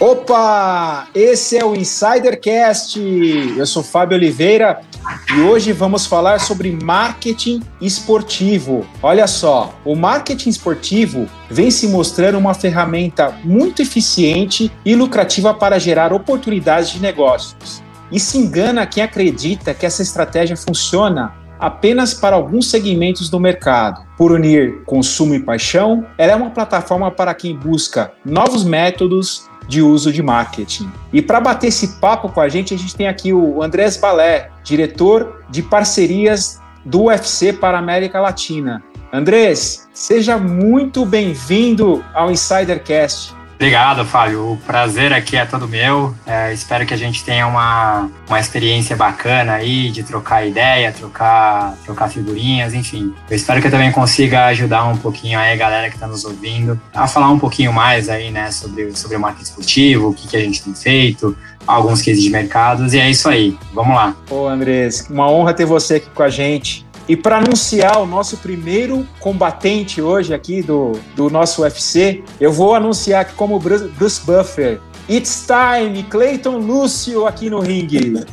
Opa! Esse é o Insidercast. Eu sou Fábio Oliveira e hoje vamos falar sobre marketing esportivo. Olha só, o marketing esportivo vem se mostrando uma ferramenta muito eficiente e lucrativa para gerar oportunidades de negócios. E se engana quem acredita que essa estratégia funciona apenas para alguns segmentos do mercado. Por unir consumo e paixão, ela é uma plataforma para quem busca novos métodos de uso de marketing. E para bater esse papo com a gente, a gente tem aqui o Andrés Balé, diretor de parcerias do UFC para a América Latina. Andrés, seja muito bem-vindo ao Insidercast. Obrigado, Fábio. O prazer aqui é todo meu. É, espero que a gente tenha uma, uma experiência bacana aí de trocar ideia, trocar, trocar figurinhas, enfim. Eu espero que eu também consiga ajudar um pouquinho aí a galera que está nos ouvindo a falar um pouquinho mais aí, né, sobre, sobre o marketing esportivo, o que, que a gente tem feito, alguns cases de mercados, e é isso aí. Vamos lá. Ô, Andrés, uma honra ter você aqui com a gente. E para anunciar o nosso primeiro combatente hoje aqui do, do nosso UFC, eu vou anunciar aqui como Bruce, Bruce Buffer. It's time, Clayton Lúcio aqui no ringue.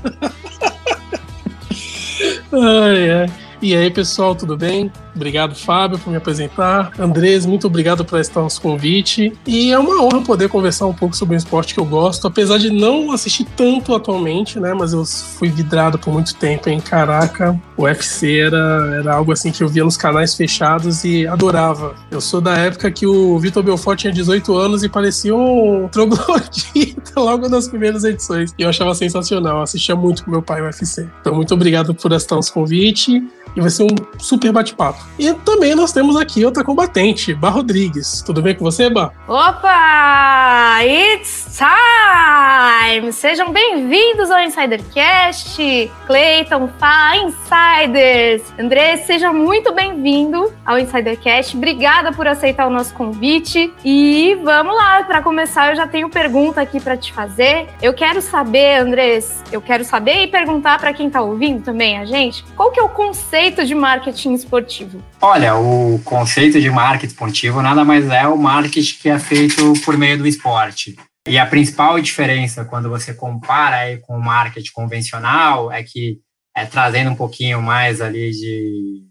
ai, ai. E aí, pessoal, tudo bem? Obrigado, Fábio, por me apresentar. Andrés, muito obrigado por estar nosso convite. E é uma honra poder conversar um pouco sobre um esporte que eu gosto, apesar de não assistir tanto atualmente, né? Mas eu fui vidrado por muito tempo em Caraca. O UFC era, era algo assim que eu via nos canais fechados e adorava. Eu sou da época que o Vitor Belfort tinha 18 anos e parecia um troglodita logo nas primeiras edições. E eu achava sensacional, assistia muito com meu pai o UFC. Então, muito obrigado por estar nosso convite e vai ser um super bate-papo. E também nós temos aqui outra combatente, Bar Rodrigues. Tudo bem com você, Bar? Opa! It's time! Sejam bem-vindos ao Insidercast. Clayton, Fá, Insiders. André, seja muito bem-vindo ao Insidercast. Obrigada por aceitar o nosso convite. E vamos lá, para começar, eu já tenho pergunta aqui para te fazer. Eu quero saber, Andrés, eu quero saber e perguntar para quem está ouvindo também a gente, qual que é o conceito de marketing esportivo? Olha, o conceito de marketing esportivo nada mais é o marketing que é feito por meio do esporte. E a principal diferença quando você compara com o marketing convencional é que é trazendo um pouquinho mais ali de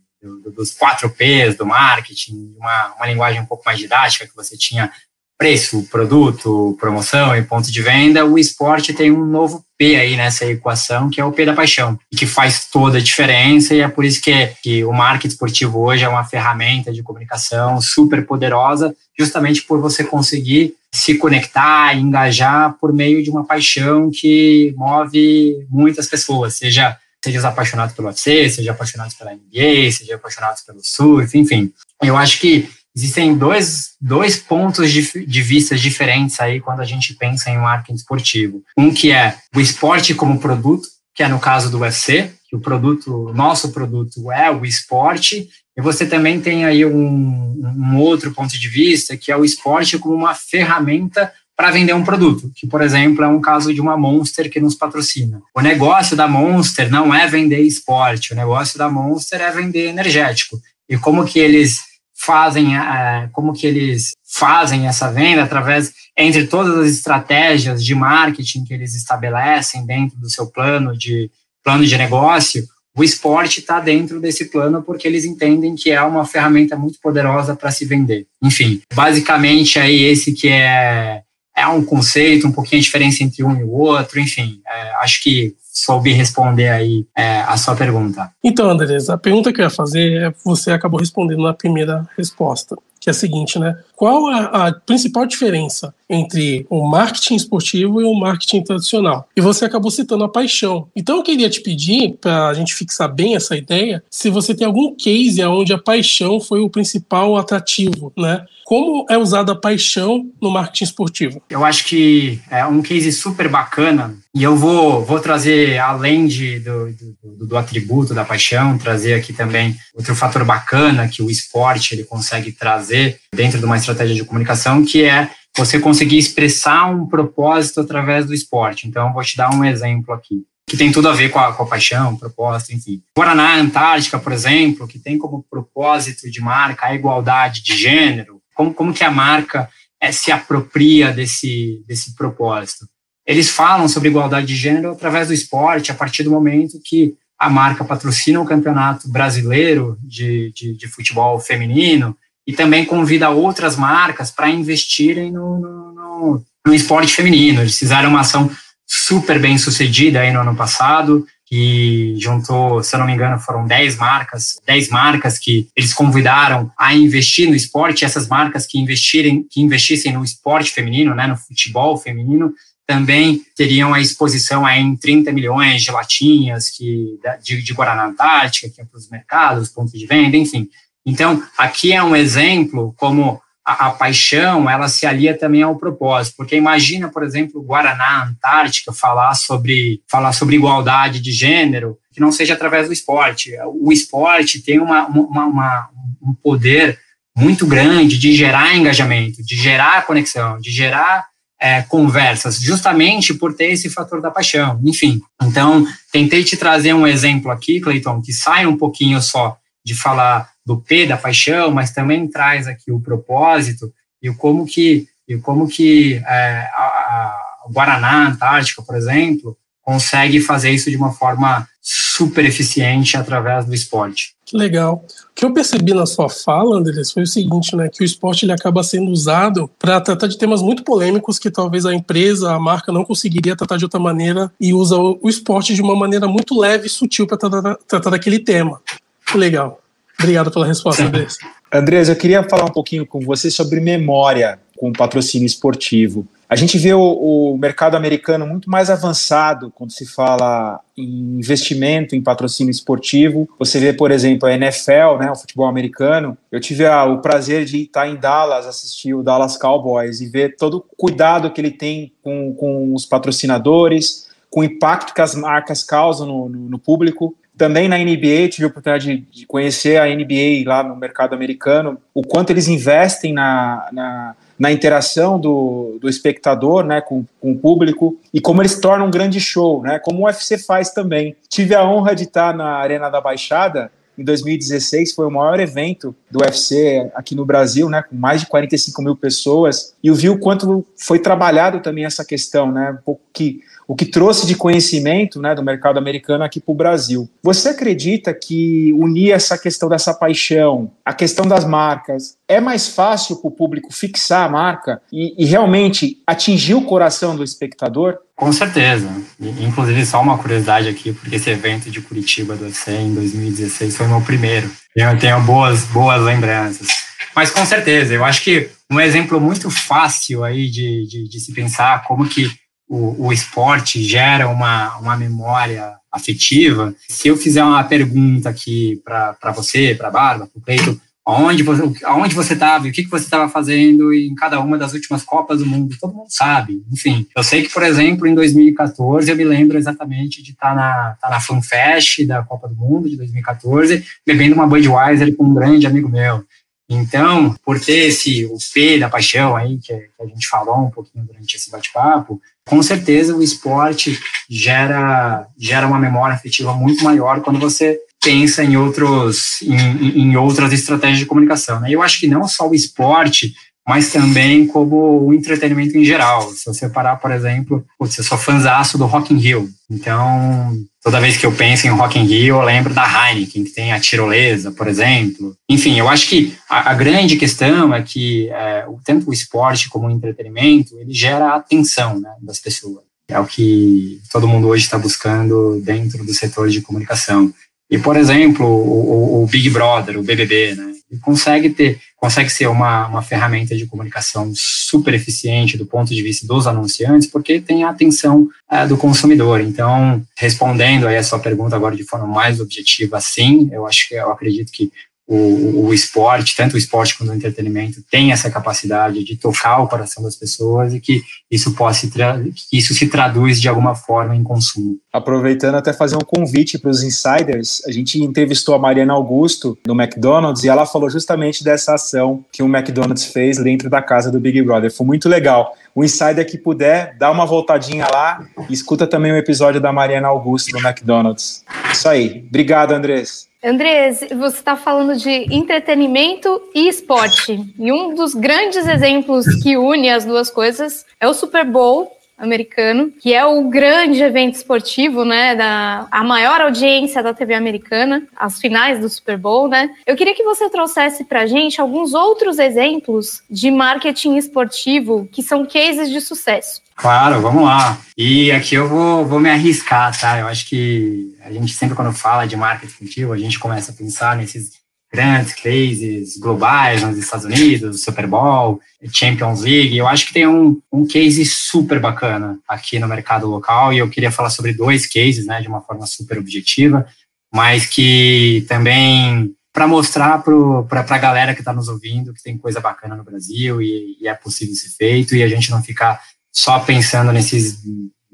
dos quatro P's do marketing, uma, uma linguagem um pouco mais didática que você tinha preço, produto, promoção e ponto de venda, o esporte tem um novo P aí nessa equação, que é o P da paixão, que faz toda a diferença e é por isso que, que o marketing esportivo hoje é uma ferramenta de comunicação super poderosa, justamente por você conseguir se conectar, engajar por meio de uma paixão que move muitas pessoas, seja seja apaixonado pelo UFC, seja apaixonado pela NBA, seja apaixonado pelo surf, enfim. Eu acho que existem dois, dois pontos de, de vista diferentes aí quando a gente pensa em marketing esportivo. Um que é o esporte como produto, que é no caso do UFC, que o produto, nosso produto é o esporte, e você também tem aí um, um outro ponto de vista, que é o esporte como uma ferramenta para vender um produto, que, por exemplo, é um caso de uma Monster que nos patrocina. O negócio da Monster não é vender esporte, o negócio da Monster é vender energético. E como que eles fazem, é, como que eles fazem essa venda através entre todas as estratégias de marketing que eles estabelecem dentro do seu plano de plano de negócio, o esporte está dentro desse plano porque eles entendem que é uma ferramenta muito poderosa para se vender. Enfim, basicamente aí esse que é é um conceito, um pouquinho a diferença entre um e o outro, enfim, é, acho que soube responder aí é, a sua pergunta. Então, Andrés, a pergunta que eu ia fazer é você acabou respondendo na primeira resposta, que é a seguinte, né? Qual a, a principal diferença entre o marketing esportivo e o marketing tradicional? E você acabou citando a paixão. Então, eu queria te pedir, para a gente fixar bem essa ideia, se você tem algum case onde a paixão foi o principal atrativo, né? Como é usada a paixão no marketing esportivo? Eu acho que é um case super bacana e eu vou, vou trazer, além de, do, do, do, atributo da paixão, trazer aqui também outro fator bacana que o esporte ele consegue trazer dentro de uma estratégia de comunicação, que é você conseguir expressar um propósito através do esporte. Então, vou te dar um exemplo aqui que tem tudo a ver com a, com a paixão, propósito, enfim. Guaraná Antártica, por exemplo, que tem como propósito de marca a igualdade de gênero, como, como que a marca é, se apropria desse, desse propósito? Eles falam sobre igualdade de gênero através do esporte, a partir do momento que a marca patrocina o campeonato brasileiro de, de, de futebol feminino e também convida outras marcas para investirem no, no, no, esporte feminino. Eles fizeram uma ação super bem sucedida aí no ano passado, que juntou, se eu não me engano, foram 10 marcas, 10 marcas que eles convidaram a investir no esporte, essas marcas que investirem, que investissem no esporte feminino, né, no futebol feminino, também teriam a exposição aí em 30 milhões de latinhas que, de, de Guaraná Antártica, que é para os mercados, pontos de venda, enfim. Então, aqui é um exemplo como a, a, paixão, ela se alia também ao propósito, porque imagina, por exemplo, o Guaraná Antártica falar sobre, falar sobre igualdade de gênero, que não seja através do esporte. O esporte tem uma, uma, uma um poder muito grande de gerar engajamento, de gerar conexão, de gerar é, conversas, justamente por ter esse fator da paixão. Enfim, então tentei te trazer um exemplo aqui, Cleiton, que sai um pouquinho só de falar do P da paixão, mas também traz aqui o propósito e o como que e como que é, a, a Guaraná Antártica, por exemplo, consegue fazer isso de uma forma super eficiente através do esporte. Que legal. O que eu percebi na sua fala, Andrés, foi o seguinte, né, que o esporte ele acaba sendo usado para tratar de temas muito polêmicos que talvez a empresa, a marca não conseguiria tratar de outra maneira e usa o, o esporte de uma maneira muito leve e sutil para tratar, tratar daquele tema. Que legal. Obrigado pela resposta, Andrés. Andrés, eu queria falar um pouquinho com você sobre memória com patrocínio esportivo. A gente vê o, o, mercado americano muito mais avançado quando se fala em investimento em patrocínio esportivo. Você vê, por exemplo, a NFL, né, o futebol americano. Eu tive a, o prazer de estar em Dallas, assistir o Dallas Cowboys e ver todo o cuidado que ele tem com, com os patrocinadores, com o impacto que as marcas causam no, no, no público. Também na NBA, tive a oportunidade de conhecer a NBA lá no mercado americano, o quanto eles investem na, na, na interação do, do espectador né, com, com o público e como eles tornam um grande show, né, como o UFC faz também. Tive a honra de estar na Arena da Baixada em 2016 foi o maior evento do UFC aqui no Brasil, né, com mais de 45 mil pessoas, e eu vi o quanto foi trabalhado também essa questão, né, um pouco que o que trouxe de conhecimento né, do mercado americano aqui para o Brasil. Você acredita que unir essa questão dessa paixão, a questão das marcas, é mais fácil para o público fixar a marca e, e, realmente atingir o coração do espectador? Com certeza. Inclusive, só uma curiosidade aqui, porque esse evento de Curitiba do UFC em 2016 foi meu primeiro. Eu tenho boas, boas lembranças. Mas com certeza, eu acho que um exemplo muito fácil aí de, de, de se pensar como que o, o esporte gera uma, uma memória afetiva. Se eu fizer uma pergunta aqui para você, para a Bárbara, para o Cleito, aonde você aonde você estava o que, que você estava fazendo em cada uma das últimas Copas do Mundo, todo mundo sabe. Enfim, eu sei que, por exemplo, em 2014, eu me lembro exatamente de estar tá na, tá na FanFest da Copa do Mundo de 2014, bebendo uma Budweiser com um grande amigo meu. Então, por ter esse o P da paixão aí, que, que a gente falou um pouquinho durante esse bate-papo, com certeza o esporte gera, gera uma memória afetiva muito maior quando você pensa em, outros, em, em outras estratégias de comunicação. Né? Eu acho que não só o esporte, mas também como o entretenimento em geral. Se você parar, por exemplo, putz, eu sou fãzaço do Rock in Rio, então toda vez que eu penso em Rock in Rio, eu lembro da Heineken, que tem a tirolesa, por exemplo. Enfim, eu acho que a, a grande questão é que é, tanto o esporte como o entretenimento, ele gera a atenção né, das pessoas. É o que todo mundo hoje está buscando dentro do setor de comunicação. E, por exemplo, o, o, Big Brother, o BBB, né? Ele consegue ter, consegue ser uma, uma ferramenta de comunicação super eficiente do ponto de vista dos anunciantes, porque tem a atenção é, do consumidor. Então, respondendo aí a sua pergunta agora de forma mais objetiva, sim, eu acho que eu acredito que o, o, esporte, tanto o esporte quanto o entretenimento, tem essa capacidade de tocar o coração das pessoas e que isso possa que isso se traduz de alguma forma em consumo. Aproveitando até fazer um convite para os insiders, a gente entrevistou a Mariana Augusto no McDonald's e ela falou justamente dessa ação que o McDonald's fez dentro da casa do Big Brother. Foi muito legal. o insider que puder, dá uma voltadinha lá e escuta também o episódio da Mariana Augusto do McDonald's. Isso aí. Obrigado, Andrés. Andrés, você está falando de entretenimento e esporte. E um dos grandes exemplos que une as duas coisas é o Super Bowl, americano, que é o grande evento esportivo, né, da a maior audiência da TV americana, as finais do Super Bowl, né? Eu queria que você trouxesse pra gente alguns outros exemplos de marketing esportivo que são cases de sucesso. Claro, vamos lá. E aqui eu vou, vou me arriscar, tá? Eu acho que a gente sempre quando fala de marketing esportivo, a gente começa a pensar nesses grandes cases globais nos Estados Unidos, Super Bowl, Champions League. Eu acho que tem um, um case super bacana aqui no mercado local e eu queria falar sobre dois cases, né, de uma forma super objetiva, mas que também para mostrar para a galera que está nos ouvindo que tem coisa bacana no Brasil e, e é possível ser feito e a gente não ficar só pensando nesses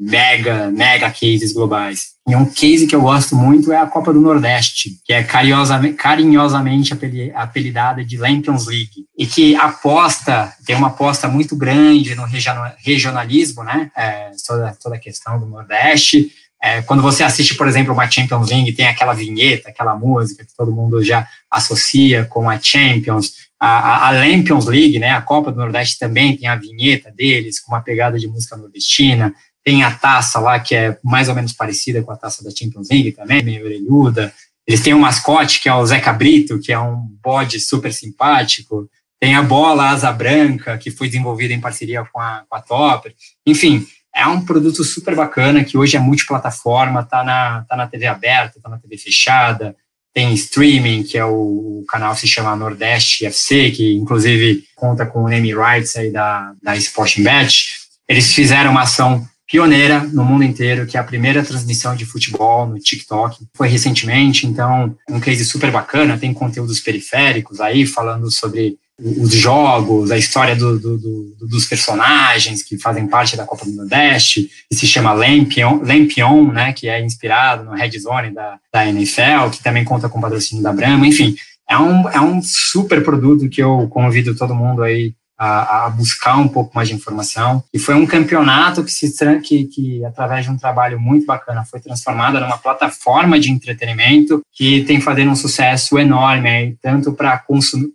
mega, mega cases globais. E um case que eu gosto muito é a Copa do Nordeste, que é carinhosamente, carinhosamente apelidada de Lampions League, e que aposta, tem uma aposta muito grande no regionalismo, né? É, toda, toda a questão do Nordeste. É, quando você assiste, por exemplo, uma Champions League, tem aquela vinheta, aquela música que todo mundo já associa com a Champions. A, a, Lampions League, né, a Copa do Nordeste também tem a vinheta deles, com uma pegada de música nordestina. Tem a taça lá, que é mais ou menos parecida com a taça da Champions League também, meio orelhuda. Eles têm um mascote, que é o Zé Cabrito, que é um bode super simpático. Tem a bola asa branca, que foi desenvolvida em parceria com a, com a Topper. Enfim, é um produto super bacana, que hoje é multiplataforma, tá na, tá na TV aberta, tá na TV fechada, tem streaming, que é o, o, canal se chama Nordeste FC, que inclusive conta com o name rights aí da, da Sporting Bet. Eles fizeram uma ação pioneira no mundo inteiro, que é a primeira transmissão de futebol no TikTok. Foi recentemente, então, um case super bacana, tem conteúdos periféricos aí, falando sobre os jogos, a história do, do, do, dos personagens que fazem parte da Copa do Nordeste, que se chama Lampion, Lampion né, que é inspirado no Red Zone da, da NFL, que também conta com o patrocínio da Brahma, enfim, é um, é um super produto que eu convido todo mundo aí a, a, buscar um pouco mais de informação. E foi um campeonato que, se, que, que, através de um trabalho muito bacana, foi transformada numa plataforma de entretenimento que tem fazendo um sucesso enorme, aí, tanto,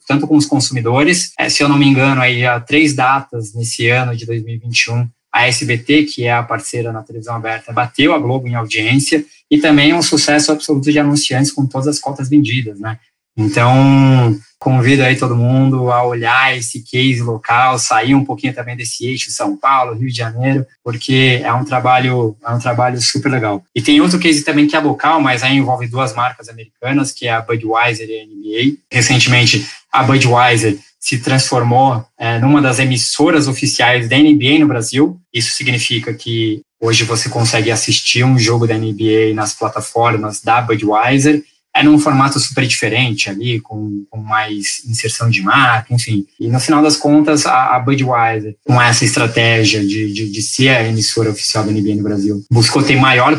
tanto com os consumidores. É, se eu não me engano, aí, há três datas nesse ano de 2021, a SBT, que é a parceira na televisão aberta, bateu a Globo em audiência e também um sucesso absoluto de anunciantes com todas as cotas vendidas, né? Então, convido aí todo mundo a olhar esse case local, sair um pouquinho também desse eixo São Paulo, Rio de Janeiro, porque é um trabalho, é um trabalho super legal. E tem outro case também que é local, mas aí envolve duas marcas americanas, que é a Budweiser e a NBA. Recentemente, a Budweiser se transformou é, numa das emissoras oficiais da NBA no Brasil. Isso significa que hoje você consegue assistir um jogo da NBA nas plataformas da Budweiser é num formato super diferente ali, com, com mais inserção de marca, enfim. E no final das contas, a, a Budweiser, com essa estratégia de, de, de, ser a emissora oficial da NBA no Brasil, buscou ter maior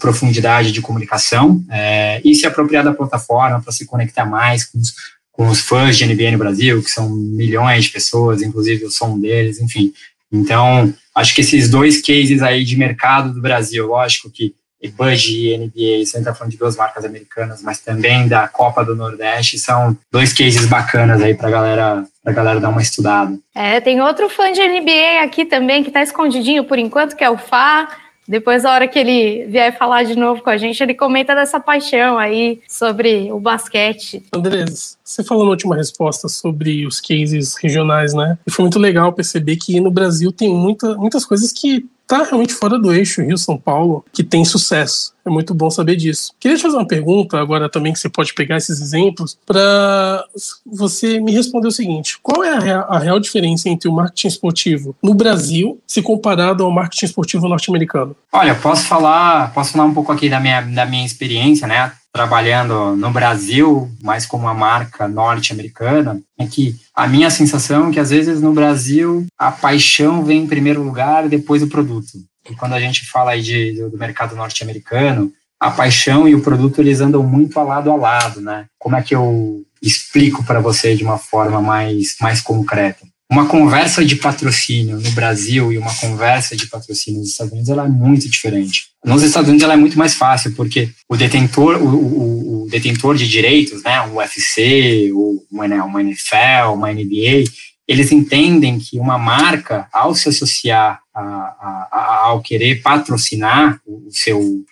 profundidade de comunicação é, e se apropriar da plataforma para se conectar mais com os, com os fãs de NBA no Brasil, que são milhões de pessoas, inclusive eu sou um deles, enfim. Então, acho que esses dois cases aí de mercado do Brasil, lógico que e Bud e NBA, você está falando de duas marcas americanas, mas também da Copa do Nordeste, são dois cases bacanas aí para galera, a galera dar uma estudada. É, tem outro fã de NBA aqui também que está escondidinho por enquanto, que é o Fá. Depois, a hora que ele vier falar de novo com a gente, ele comenta dessa paixão aí sobre o basquete. Andrés, você falou na última resposta sobre os cases regionais, né? E foi muito legal perceber que no Brasil tem muita, muitas coisas que tá realmente fora do eixo Rio-São Paulo, que tem sucesso. É muito bom saber disso. Queria te fazer uma pergunta agora também que você pode pegar esses exemplos para você me responder o seguinte: qual é a real, a real, diferença entre o marketing esportivo no Brasil se comparado ao marketing esportivo norte-americano? Olha, posso falar, posso falar um pouco aqui da minha, da minha experiência, né? Trabalhando no Brasil, mais como uma marca norte-americana, é que a minha sensação é que às vezes no Brasil a paixão vem em primeiro lugar depois o produto. E quando a gente fala aí de, do mercado norte-americano, a paixão e o produto eles andam muito a lado a lado, né? Como é que eu explico para você de uma forma mais, mais concreta? Uma conversa de patrocínio no Brasil e uma conversa de patrocínio nos Estados Unidos ela é muito diferente. Nos Estados Unidos ela é muito mais fácil porque o detentor, o, o, o detentor de direitos, né, o UFC, o, uma NFL, uma NBA, eles entendem que uma marca, ao se associar a, a, a, ao querer patrocinar o seu,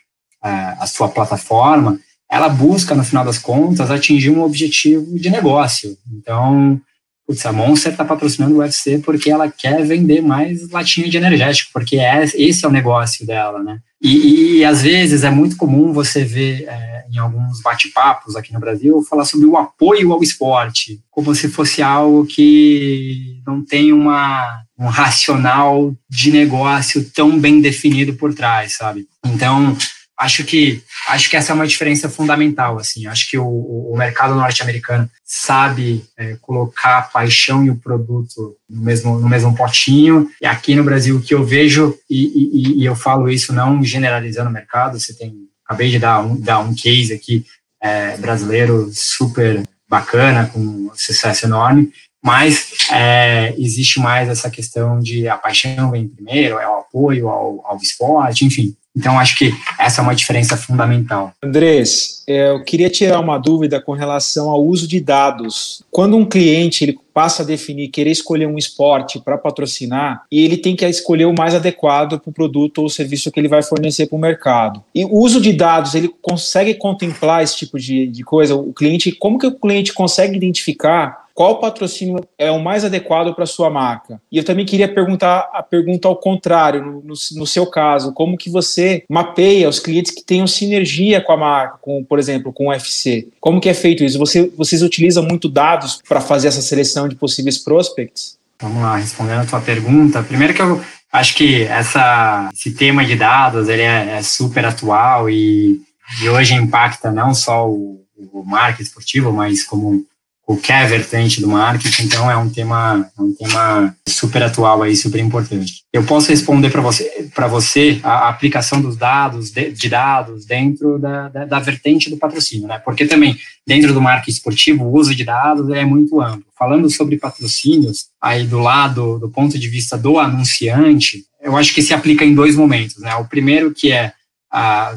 a, a sua plataforma, ela busca, no final das contas, atingir um objetivo de negócio. Então, putz, a Monster está patrocinando o UFC porque ela quer vender mais latinha de energético, porque é, esse é o negócio dela, né? E, e às vezes é muito comum você ver é, em alguns bate-papos aqui no Brasil falar sobre o apoio ao esporte, como se fosse algo que não tem uma, um racional de negócio tão bem definido por trás, sabe? Então, acho que acho que essa é uma diferença fundamental assim acho que o, o mercado norte-americano sabe é, colocar a paixão e o produto no mesmo no mesmo potinho e aqui no Brasil o que eu vejo e, e, e eu falo isso não generalizando o mercado você tem acabei de dar um dar um case aqui é, brasileiro super bacana com sucesso enorme mas é, existe mais essa questão de a paixão vem primeiro, é o apoio ao, ao esporte, enfim. Então, acho que essa é uma diferença fundamental. Andrés, é, eu queria tirar uma dúvida com relação ao uso de dados. Quando um cliente ele passa a definir, querer escolher um esporte para patrocinar, e ele tem que escolher o mais adequado para o produto ou serviço que ele vai fornecer para o mercado. E o uso de dados, ele consegue contemplar esse tipo de, de coisa? O cliente, como que o cliente consegue identificar qual patrocínio é o mais adequado para sua marca? E eu também queria perguntar a pergunta ao contrário, no, no, no, seu caso, como que você mapeia os clientes que tenham sinergia com a marca, com, por exemplo, com o UFC? Como que é feito isso? Você, vocês utilizam muito dados para fazer essa seleção de possíveis prospects? Vamos lá, respondendo a tua pergunta. Primeiro que eu acho que essa, esse tema de dados ele é, é super atual e, e, hoje impacta não só o, o marketing esportivo, mas como qualquer vertente do marketing, então é um tema, é um tema super atual aí, super importante. Eu posso responder para você, para você a, aplicação dos dados, de, de dados dentro da, da, da, vertente do patrocínio, né? Porque também dentro do marketing esportivo o uso de dados é muito amplo. Falando sobre patrocínios, aí do lado, do ponto de vista do anunciante, eu acho que se aplica em dois momentos, né? O primeiro que é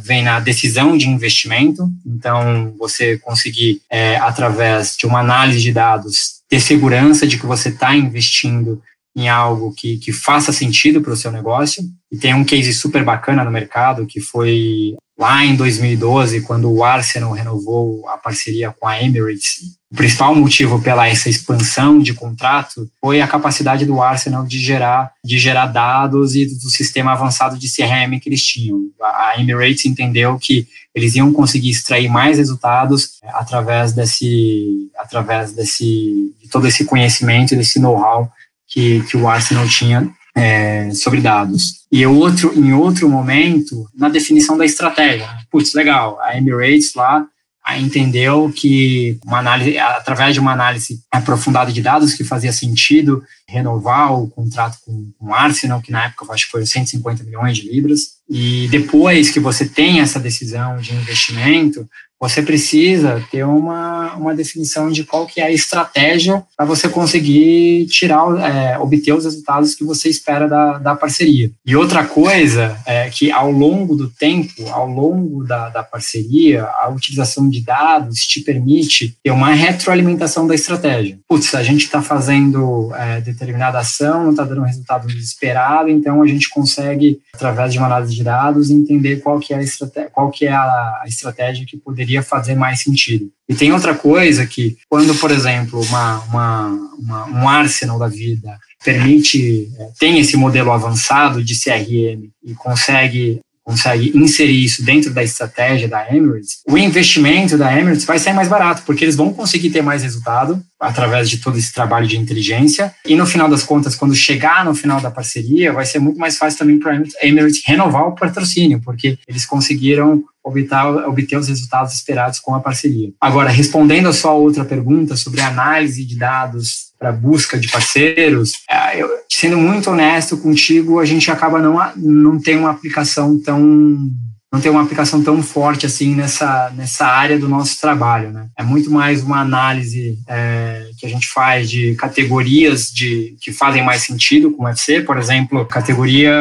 vem na decisão de investimento. Então, você conseguir, é, através de uma análise de dados, ter segurança de que você está investindo em algo que, que faça sentido para o seu negócio. E tem um case super bacana no mercado que foi lá em 2012, quando o Arsenal renovou a parceria com a Emirates. O principal motivo pela essa expansão de contrato foi a capacidade do Arsenal de gerar, de gerar dados e do sistema avançado de CRM que eles tinham. A Emirates entendeu que eles iam conseguir extrair mais resultados é, através desse, através desse, de todo esse conhecimento, desse know-how que, que o Arsenal tinha é, sobre dados. E outro, em outro momento, na definição da estratégia. Putz, legal, a Emirates lá entendeu que uma análise, através de uma análise aprofundada de dados que fazia sentido renovar o contrato com, com o Arsenal, que na época eu acho que foi 150 milhões de libras. E depois que você tem essa decisão de investimento, você precisa ter uma, uma definição de qual que é a estratégia para você conseguir tirar, é, obter os resultados que você espera da, da parceria. E outra coisa é que ao longo do tempo, ao longo da, da parceria, a utilização de dados te permite ter uma retroalimentação da estratégia. Putz, a gente está fazendo é, determinada ação, não está dando resultado esperado, então a gente consegue, através de uma análise de dados, entender qual que é a estratégia, qual que é a estratégia que poderia poderia fazer mais sentido. E tem outra coisa que, quando, por exemplo, uma, uma, uma um Arsenal da vida permite, é, tem esse modelo avançado de CRM e consegue consegue inserir isso dentro da estratégia da Emirates, o investimento da Emirates vai ser mais barato, porque eles vão conseguir ter mais resultado através de todo esse trabalho de inteligência. E no final das contas, quando chegar no final da parceria, vai ser muito mais fácil também para a Emirates renovar o patrocínio, porque eles conseguiram obter, obter os resultados esperados com a parceria. Agora, respondendo a sua outra pergunta sobre análise de dados para busca de parceiros, é, eu, sendo muito honesto contigo, a gente acaba não, não tem uma aplicação tão não tem uma aplicação tão forte assim nessa, nessa área do nosso trabalho, né? É muito mais uma análise é, que a gente faz de categorias de, que fazem mais sentido com o UFC, por exemplo, categoria,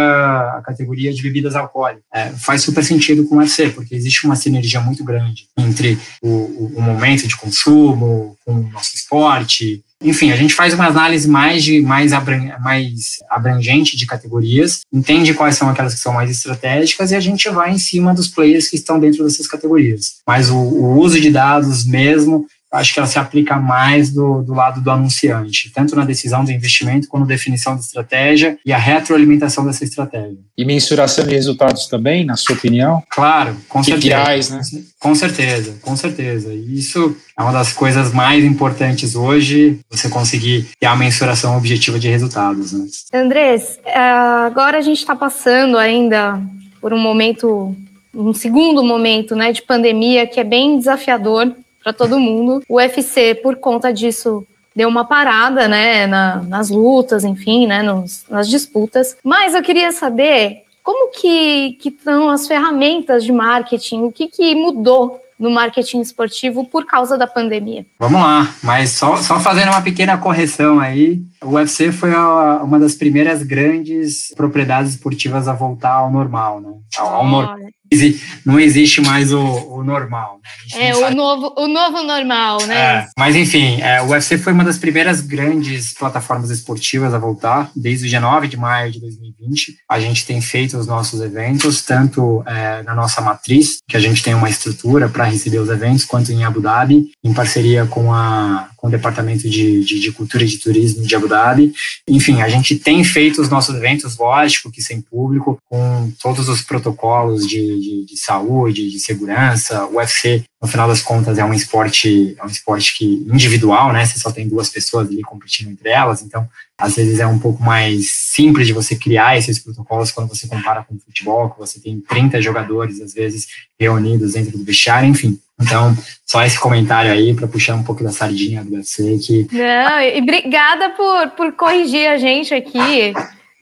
a categoria de bebidas alcoólicas. É, faz super sentido com o UFC, porque existe uma sinergia muito grande entre o, o, o momento de consumo, com o nosso esporte, enfim, a gente faz uma análise mais, de, mais, abran mais abrangente de categorias, entende quais são aquelas que são mais estratégicas e a gente vai em cima dos players que estão dentro dessas categorias. Mas o, o uso de dados mesmo acho que ela se aplica mais do, do lado do anunciante, tanto na decisão do investimento, quanto na definição da estratégia e a retroalimentação dessa estratégia. E mensuração de resultados também, na sua opinião? Claro, com KPIs, certeza. né? Com certeza, com certeza. E isso é uma das coisas mais importantes hoje, você conseguir ter a mensuração objetiva de resultados. Né? Andrés, é, agora a gente está passando ainda por um momento, um segundo momento né, de pandemia que é bem desafiador para todo mundo. O UFC, por conta disso, deu uma parada, né, na, nas lutas, enfim, né, nos, nas disputas. Mas eu queria saber como que estão as ferramentas de marketing, o que, que mudou no marketing esportivo por causa da pandemia. Vamos lá, mas só, só fazendo uma pequena correção aí, o UFC foi a, uma das primeiras grandes propriedades esportivas a voltar ao normal, né? Ao, ao normal não existe mais o, o normal. Né? É, o novo, o novo normal, né? É, mas enfim, é, o UFC foi uma das primeiras grandes plataformas esportivas a voltar, desde o dia 9 de maio de 2020. A gente tem feito os nossos eventos, tanto é, na nossa matriz, que a gente tem uma estrutura para receber os eventos, quanto em Abu Dhabi, em parceria com a com o Departamento de, de, de, Cultura e de Turismo de Abu Dhabi. Enfim, a gente tem feito os nossos eventos, lógico que sem público, com todos os protocolos de, de, de saúde, de segurança. O UFC, no final das contas, é um esporte, é um esporte que individual, né? Você só tem duas pessoas ali competindo entre elas, então às vezes é um pouco mais simples de você criar esses protocolos quando você compara com o futebol, que você tem 30 jogadores, às vezes, reunidos dentro do vestiário, enfim. Então, só esse comentário aí para puxar um pouco da sardinha do UFC que. Não, e obrigada por, por corrigir a gente aqui.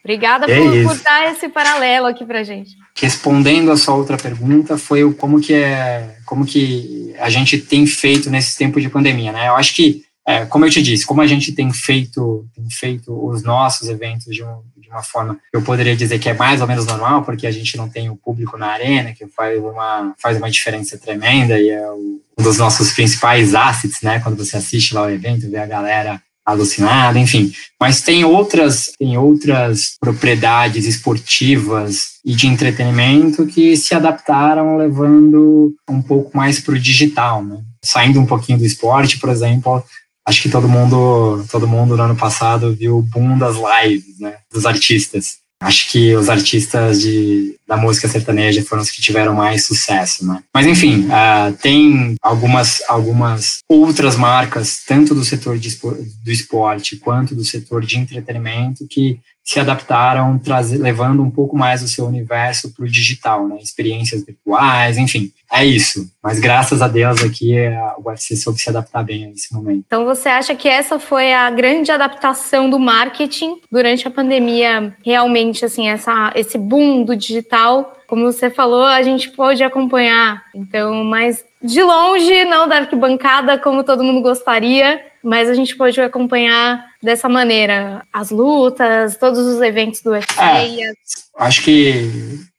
Obrigada é por, por, dar esse paralelo aqui pra gente. Respondendo a sua outra pergunta, foi o como que é, como que a gente tem feito nesse tempo de pandemia, né? Eu acho que, é, como eu te disse, como a gente tem feito, tem feito os nossos eventos de um, de uma forma eu poderia dizer que é mais ou menos normal, porque a gente não tem o público na arena, que faz uma, faz uma diferença tremenda e é um dos nossos principais assets, né? Quando você assiste lá o evento, vê a galera alucinada, enfim. Mas tem outras, tem outras propriedades esportivas e de entretenimento que se adaptaram levando um pouco mais para o digital, né? Saindo um pouquinho do esporte, por exemplo, acho que todo mundo, todo mundo no ano passado viu o boom das lives, né, dos artistas. Acho que os artistas de, da música sertaneja foram os que tiveram mais sucesso, né? Mas enfim, uh, tem algumas, algumas outras marcas, tanto do setor de, do esporte quanto do setor de entretenimento, que se adaptaram, trazer, levando um pouco mais o seu universo para o digital, né? Experiências virtuais, enfim, é isso. Mas graças a Deus aqui o UFC soube se adaptar bem a esse momento. Então você acha que essa foi a grande adaptação do marketing durante a pandemia? Realmente, assim, essa, esse boom do digital como você falou, a gente pôde acompanhar. Então, mas de longe, não da arquibancada como todo mundo gostaria, mas a gente pôde acompanhar dessa maneira as lutas, todos os eventos do UFC. É, acho que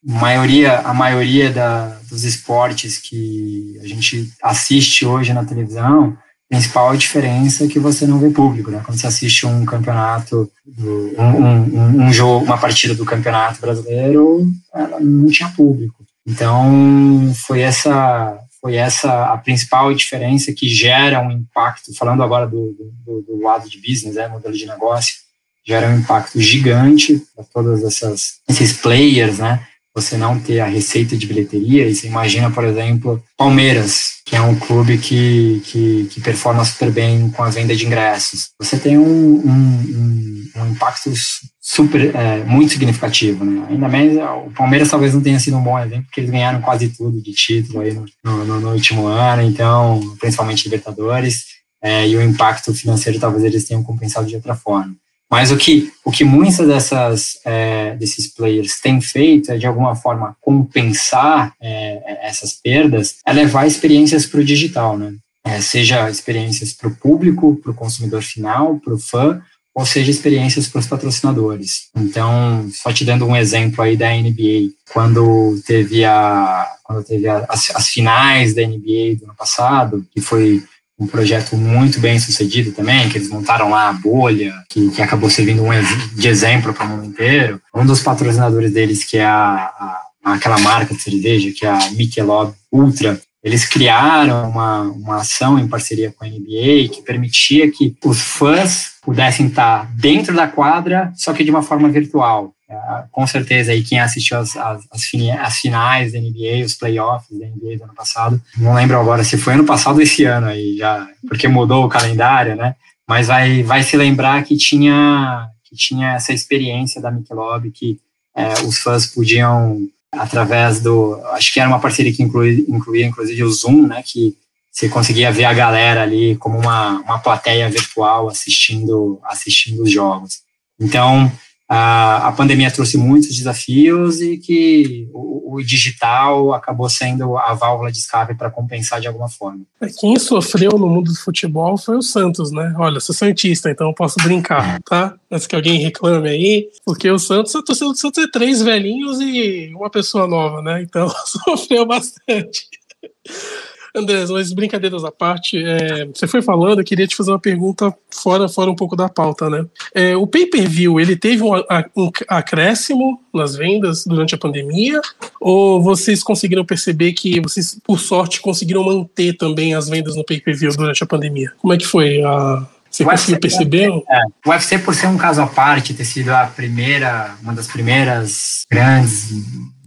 a maioria, a maioria da, dos esportes que a gente assiste hoje na televisão, principal diferença é que você não vê público, né? Quando você assiste um campeonato, um, um, um jogo, uma partida do campeonato brasileiro, ela não tinha público. Então, foi essa foi essa a principal diferença que gera um impacto, falando agora do, do, do lado de business, né, modelo de negócio, gera um impacto gigante para todos essas, esses players, né? Você não ter a receita de bilheteria, e você imagina, por exemplo, Palmeiras, que é um clube que, que, que performa super bem com a venda de ingressos. Você tem um, um, um, impacto super, é, muito significativo, né? Ainda mais, o Palmeiras talvez não tenha sido um bom exemplo, porque eles ganharam quase tudo de título aí no, no, no último ano, então, principalmente Libertadores, é, e o impacto financeiro talvez eles tenham compensado de outra forma. Mas o que, o que muitos dessas, é, desses players têm feito é, de alguma forma, compensar é, essas perdas, é levar experiências para o digital, né? É, seja experiências para o público, para o consumidor final, para o fã, ou seja, experiências para os patrocinadores. Então, só te dando um exemplo aí da NBA, quando teve, a, quando teve a, as, as finais da NBA do ano passado, que foi um projeto muito bem sucedido também, que eles montaram lá a bolha, que, que acabou servindo um de exemplo para o mundo inteiro. Um dos patrocinadores deles, que é a, a, aquela marca de cerveja, que é a Michelob Ultra, eles criaram uma, uma ação em parceria com a NBA que permitia que os fãs pudessem estar dentro da quadra, só que de uma forma virtual. É, com certeza, aí quem assistiu as, as, as, finais da NBA, os playoffs da NBA do ano passado, não lembro agora se foi ano passado ou esse ano aí, já, porque mudou o calendário, né? Mas vai, vai se lembrar que tinha, que tinha essa experiência da Michelob, que é, os fãs podiam através do. Acho que era uma parceria que inclui, incluía, inclusive, o Zoom, né? Que você conseguia ver a galera ali como uma, uma plateia virtual assistindo, assistindo os jogos. Então, a, a pandemia trouxe muitos desafios e que o, o, digital acabou sendo a válvula de escape para compensar de alguma forma. É, quem sofreu no mundo do futebol foi o Santos, né? Olha, sou santista, então eu posso brincar, tá? Antes que alguém reclame aí, porque o Santos, a torcida do Santos é três velhinhos e uma pessoa nova, né? Então sofreu bastante. André, mas brincadeiras à parte, é, você foi falando, eu queria te fazer uma pergunta fora, fora um pouco da pauta, né? É, o pay-per-view, ele teve um, um, acréscimo nas vendas durante a pandemia? Ou vocês conseguiram perceber que vocês, por sorte, conseguiram manter também as vendas no pay-per-view durante a pandemia? Como é que foi a, você o conseguiu perceber? É, o UFC, por ser um caso à parte, ter sido a primeira, uma das primeiras grandes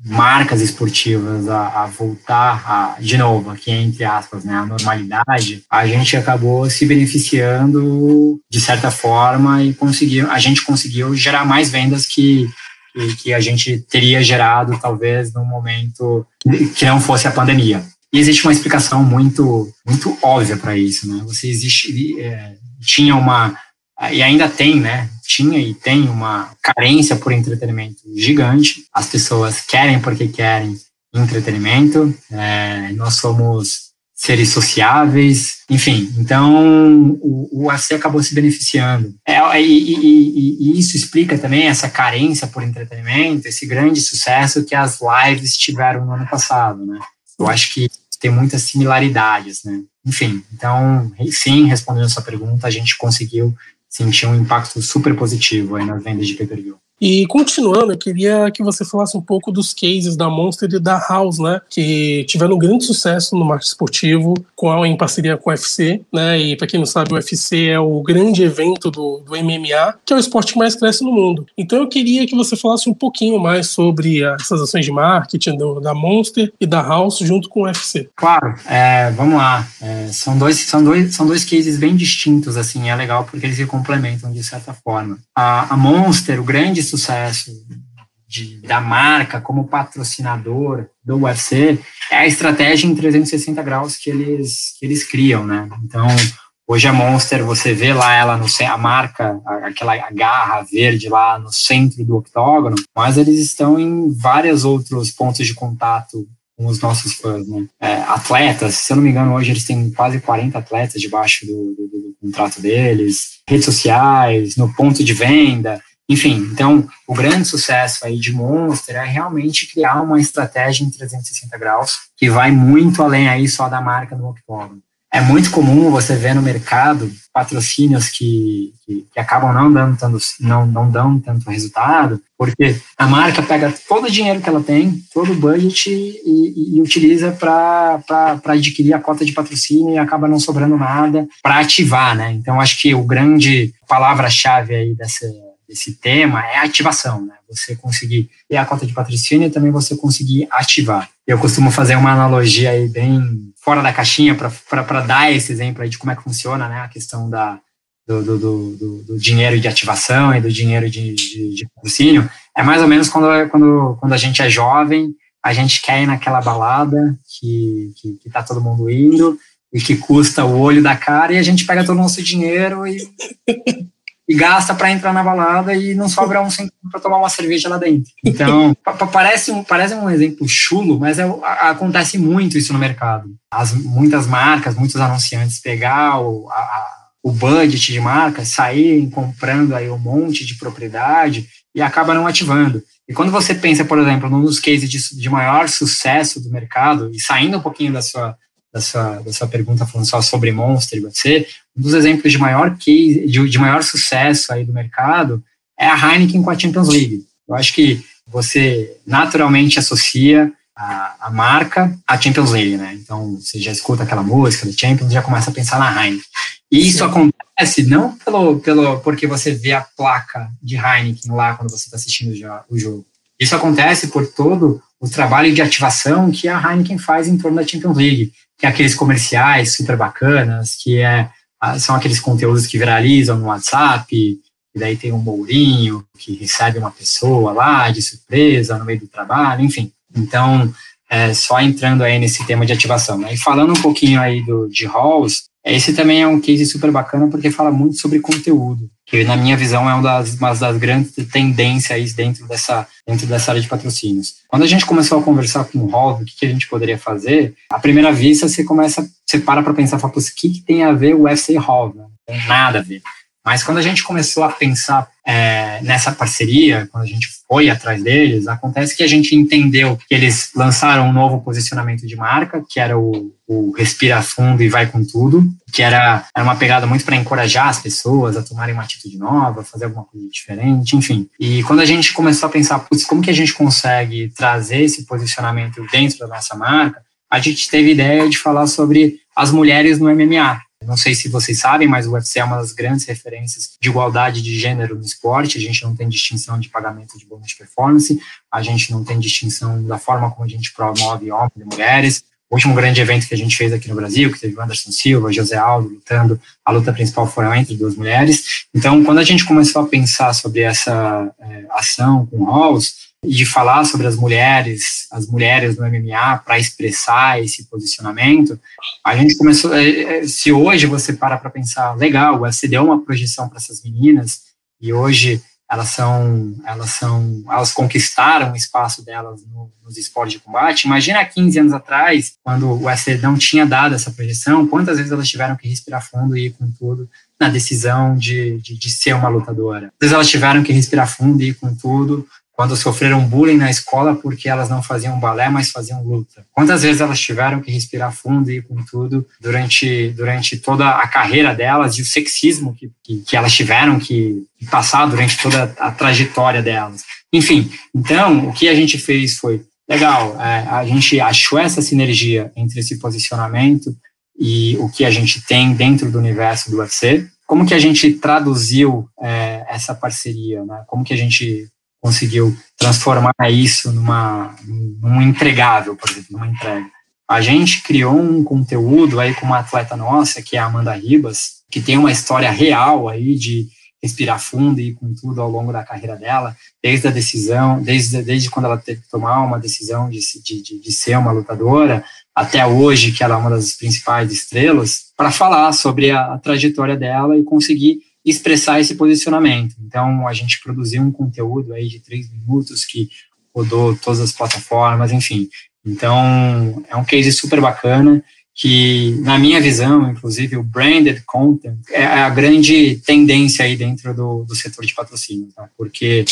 marcas esportivas a, a, voltar, a, de novo, aqui entre aspas, né, a normalidade, a gente acabou se beneficiando de certa forma e conseguiu, a gente conseguiu gerar mais vendas que, que, que a gente teria gerado talvez no momento que não fosse a pandemia. E existe uma explicação muito, muito óbvia para isso, né? Você existe, é, tinha uma e ainda tem, né? Tinha e tem uma carência por entretenimento gigante. As pessoas querem porque querem entretenimento. É, nós somos seres sociáveis, enfim. Então, o, o UFC acabou se beneficiando. É, e, e, e, isso explica também essa carência por entretenimento, esse grande sucesso que as lives tiveram no ano passado, né? Eu acho que tem muitas similaridades, né? Enfim, então, sim, respondendo a sua pergunta, a gente conseguiu sentir um impacto super positivo aí nas vendas de pay-per-view. E continuando, eu queria que você falasse um pouco dos cases da Monster e da House, né? Que tiveram um grande sucesso no marketing esportivo, a, em parceria com o UFC, né? E para quem não sabe, o UFC é o grande evento do, do MMA, que é o esporte que mais cresce no mundo. Então eu queria que você falasse um pouquinho mais sobre essas ações de marketing do, da Monster e da House junto com o UFC. Claro, é, vamos lá. É, são, dois, são, dois, são dois cases bem distintos, assim, é legal porque eles se complementam de certa forma. A, a Monster, o grande sucesso de, da marca como patrocinador do UFC é a estratégia em 360 graus que eles, que eles criam, né? Então, hoje a Monster, você vê lá ela no a marca, aquela garra verde lá no centro do octógono, mas eles estão em vários outros pontos de contato com os nossos fãs, né? É, atletas, se eu não me engano, hoje eles têm quase 40 atletas debaixo do, do, do contrato deles, redes sociais, no ponto de venda, enfim, então, o grande sucesso aí de Monster é realmente criar uma estratégia em 360 graus que vai muito além aí só da marca do octógono. É muito comum você ver no mercado patrocínios que, que, que, acabam não dando, tanto, não, não dão tanto resultado, porque a marca pega todo o dinheiro que ela tem, todo o budget e, e utiliza para adquirir a cota de patrocínio e acaba não sobrando nada para ativar, né? Então, acho que o grande palavra-chave aí dessa esse tema é ativação, né? Você conseguir ter a cota de patrocínio e também você conseguir ativar. Eu costumo fazer uma analogia aí bem fora da caixinha para dar esse exemplo aí de como é que funciona, né? A questão da, do, do, do, do dinheiro de ativação e do dinheiro de, de, de, patrocínio. É mais ou menos quando, quando, quando a gente é jovem, a gente quer ir naquela balada que, que, que tá todo mundo indo e que custa o olho da cara e a gente pega todo o nosso dinheiro e e gasta para entrar na balada e não sobra um centavo para tomar uma cerveja lá dentro. Então, parece um, parece um exemplo chulo, mas é, acontece muito isso no mercado. As, muitas marcas, muitos anunciantes pegar o, a, o budget de marca, saírem comprando aí um monte de propriedade e acaba não ativando. E quando você pensa, por exemplo, num dos cases de, de maior sucesso do mercado, e saindo um pouquinho da sua, da sua, da sua pergunta falando só sobre Monster e você, um dos exemplos de maior case, de, de maior sucesso aí do mercado é a Heineken com a Champions League. Eu acho que você naturalmente associa a, a, marca à Champions League, né? Então, você já escuta aquela música do Champions, já começa a pensar na Heineken. E isso Sim. acontece não pelo, pelo porque você vê a placa de Heineken lá quando você está assistindo o jogo. Isso acontece por todo o trabalho de ativação que a Heineken faz em torno da Champions League, aqueles comerciais super bacanas, que é, são aqueles conteúdos que viralizam no WhatsApp, e daí tem um Mourinho que recebe uma pessoa lá de surpresa no meio do trabalho, enfim. Então, é, só entrando aí nesse tema de ativação. Né? E falando um pouquinho aí do, de halls, esse também é um case super bacana porque fala muito sobre conteúdo, que na minha visão é uma das, uma das grandes tendências dentro dessa, dentro dessa área de patrocínios. Quando a gente começou a conversar com o Hall, o que, que a gente poderia fazer, à primeira vista você começa, você para para pensar, fala, o que, que tem a ver o Hall? Né? Não tem nada a ver. Mas quando a gente começou a pensar é, nessa parceria, quando a gente foi atrás deles, acontece que a gente entendeu que eles lançaram um novo posicionamento de marca, que era o, o Respira Fundo e Vai com Tudo, que era, era uma pegada muito para encorajar as pessoas a tomarem uma atitude nova, fazer alguma coisa diferente, enfim. E quando a gente começou a pensar, putz, como que a gente consegue trazer esse posicionamento dentro da nossa marca, a gente teve ideia de falar sobre as mulheres no MMA. Não sei se vocês sabem, mas o UFC é uma das grandes referências de igualdade de gênero no esporte. A gente não tem distinção de pagamento de bônus de performance, a gente não tem distinção da forma como a gente promove homens e mulheres. O último grande evento que a gente fez aqui no Brasil, que teve o Anderson Silva, José Aldo lutando, a luta principal foi entre duas mulheres. Então, quando a gente começou a pensar sobre essa é, ação com Halls, e de falar sobre as mulheres, as mulheres no MMA para expressar esse posicionamento, a gente começou. É, é, se hoje você para para pensar, legal, o UFC deu uma projeção para essas meninas e hoje elas são, elas são, elas conquistaram o espaço delas no, nos esportes de combate. Imagina há 15 anos atrás, quando o UFC não tinha dado essa projeção, quantas vezes elas tiveram que respirar fundo e ir com tudo na decisão de, de, de ser uma lutadora. Às vezes elas tiveram que respirar fundo e ir com tudo quando sofreram bullying na escola porque elas não faziam balé, mas faziam luta. Quantas vezes elas tiveram que respirar fundo e ir com tudo durante, durante toda a carreira delas e o sexismo que, que, que elas tiveram que passar durante toda a trajetória delas. Enfim, então, o que a gente fez foi, legal, é, a gente achou essa sinergia entre esse posicionamento e o que a gente tem dentro do universo do UFC, como que a gente traduziu é, essa parceria, né? Como que a gente conseguiu transformar isso numa, num entregável, por exemplo, numa entrega. A gente criou um conteúdo aí com uma atleta nossa, que é a Amanda Ribas, que tem uma história real aí de respirar fundo e com tudo ao longo da carreira dela, desde a decisão, desde, desde quando ela teve que tomar uma decisão de, de, de ser uma lutadora, até hoje, que ela é uma das principais estrelas, para falar sobre a, a trajetória dela e conseguir expressar esse posicionamento. Então, a gente produziu um conteúdo aí de três minutos que rodou todas as plataformas, enfim. Então, é um case super bacana que, na minha visão, inclusive, o branded content é a grande tendência aí dentro do, do setor de patrocínio, tá? porque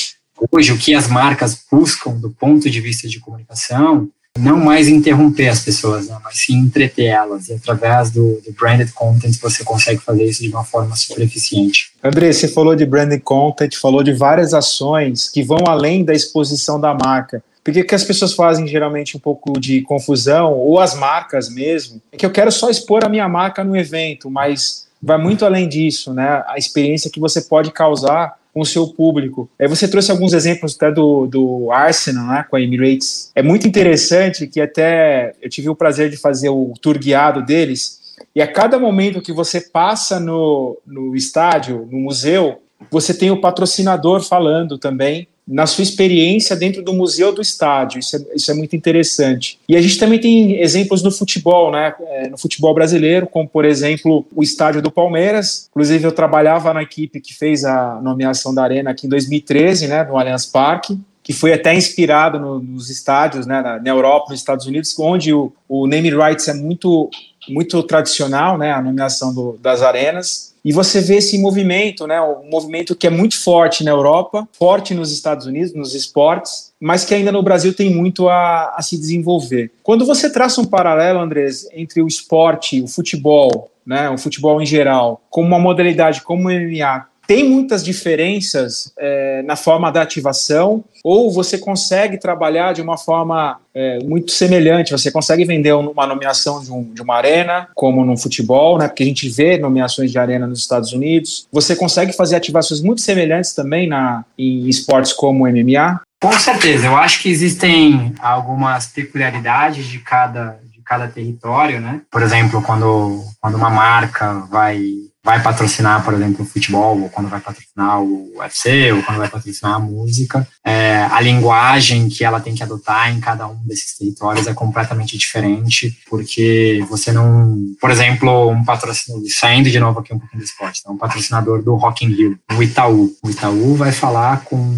hoje o que as marcas buscam do ponto de vista de comunicação não mais interromper as pessoas, né, mas sim entreter elas. E através do, do, branded content você consegue fazer isso de uma forma super eficiente. André, você falou de branded content, falou de várias ações que vão além da exposição da marca. Porque que as pessoas fazem geralmente um pouco de confusão, ou as marcas mesmo, é que eu quero só expor a minha marca no evento, mas vai muito além disso, né? A experiência que você pode causar com o seu público. Aí você trouxe alguns exemplos até do, do Arsenal, né, com a Emirates. É muito interessante que até eu tive o prazer de fazer o tour guiado deles, e a cada momento que você passa no, no estádio, no museu, você tem o patrocinador falando também, na sua experiência dentro do museu do estádio. Isso é, isso é muito interessante. E a gente também tem exemplos no futebol, né? É, no futebol brasileiro, como por exemplo o estádio do Palmeiras. Inclusive eu trabalhava na equipe que fez a nomeação da arena aqui em 2013, né? No Allianz Parque que foi até inspirado no, nos estádios, né, na, na, Europa, nos Estados Unidos, onde o, o name rights é muito, muito tradicional, né, a nomeação do, das arenas. E você vê esse movimento, né, um movimento que é muito forte na Europa, forte nos Estados Unidos, nos esportes, mas que ainda no Brasil tem muito a, a se desenvolver. Quando você traça um paralelo, Andrés, entre o esporte, o futebol, né, o futebol em geral, como uma modalidade como o MMA, tem muitas diferenças é, na forma da ativação, ou você consegue trabalhar de uma forma é, muito semelhante, você consegue vender uma nomeação de, um, de, uma arena, como no futebol, né, porque a gente vê nomeações de arena nos Estados Unidos, você consegue fazer ativações muito semelhantes também na, em esportes como MMA? Com certeza, eu acho que existem algumas peculiaridades de cada, cada território, né? Por exemplo, quando, quando uma marca vai vai patrocinar, por exemplo, o futebol, ou quando vai patrocinar o UFC, ou quando vai patrocinar a música, é, a linguagem que ela tem que adotar em cada um desses territórios é completamente diferente, porque você não, por exemplo, um patrocinador, saindo de novo aqui um pouquinho do esporte, então, um patrocinador do Rock in Rio, o Itaú, o Itaú vai falar com,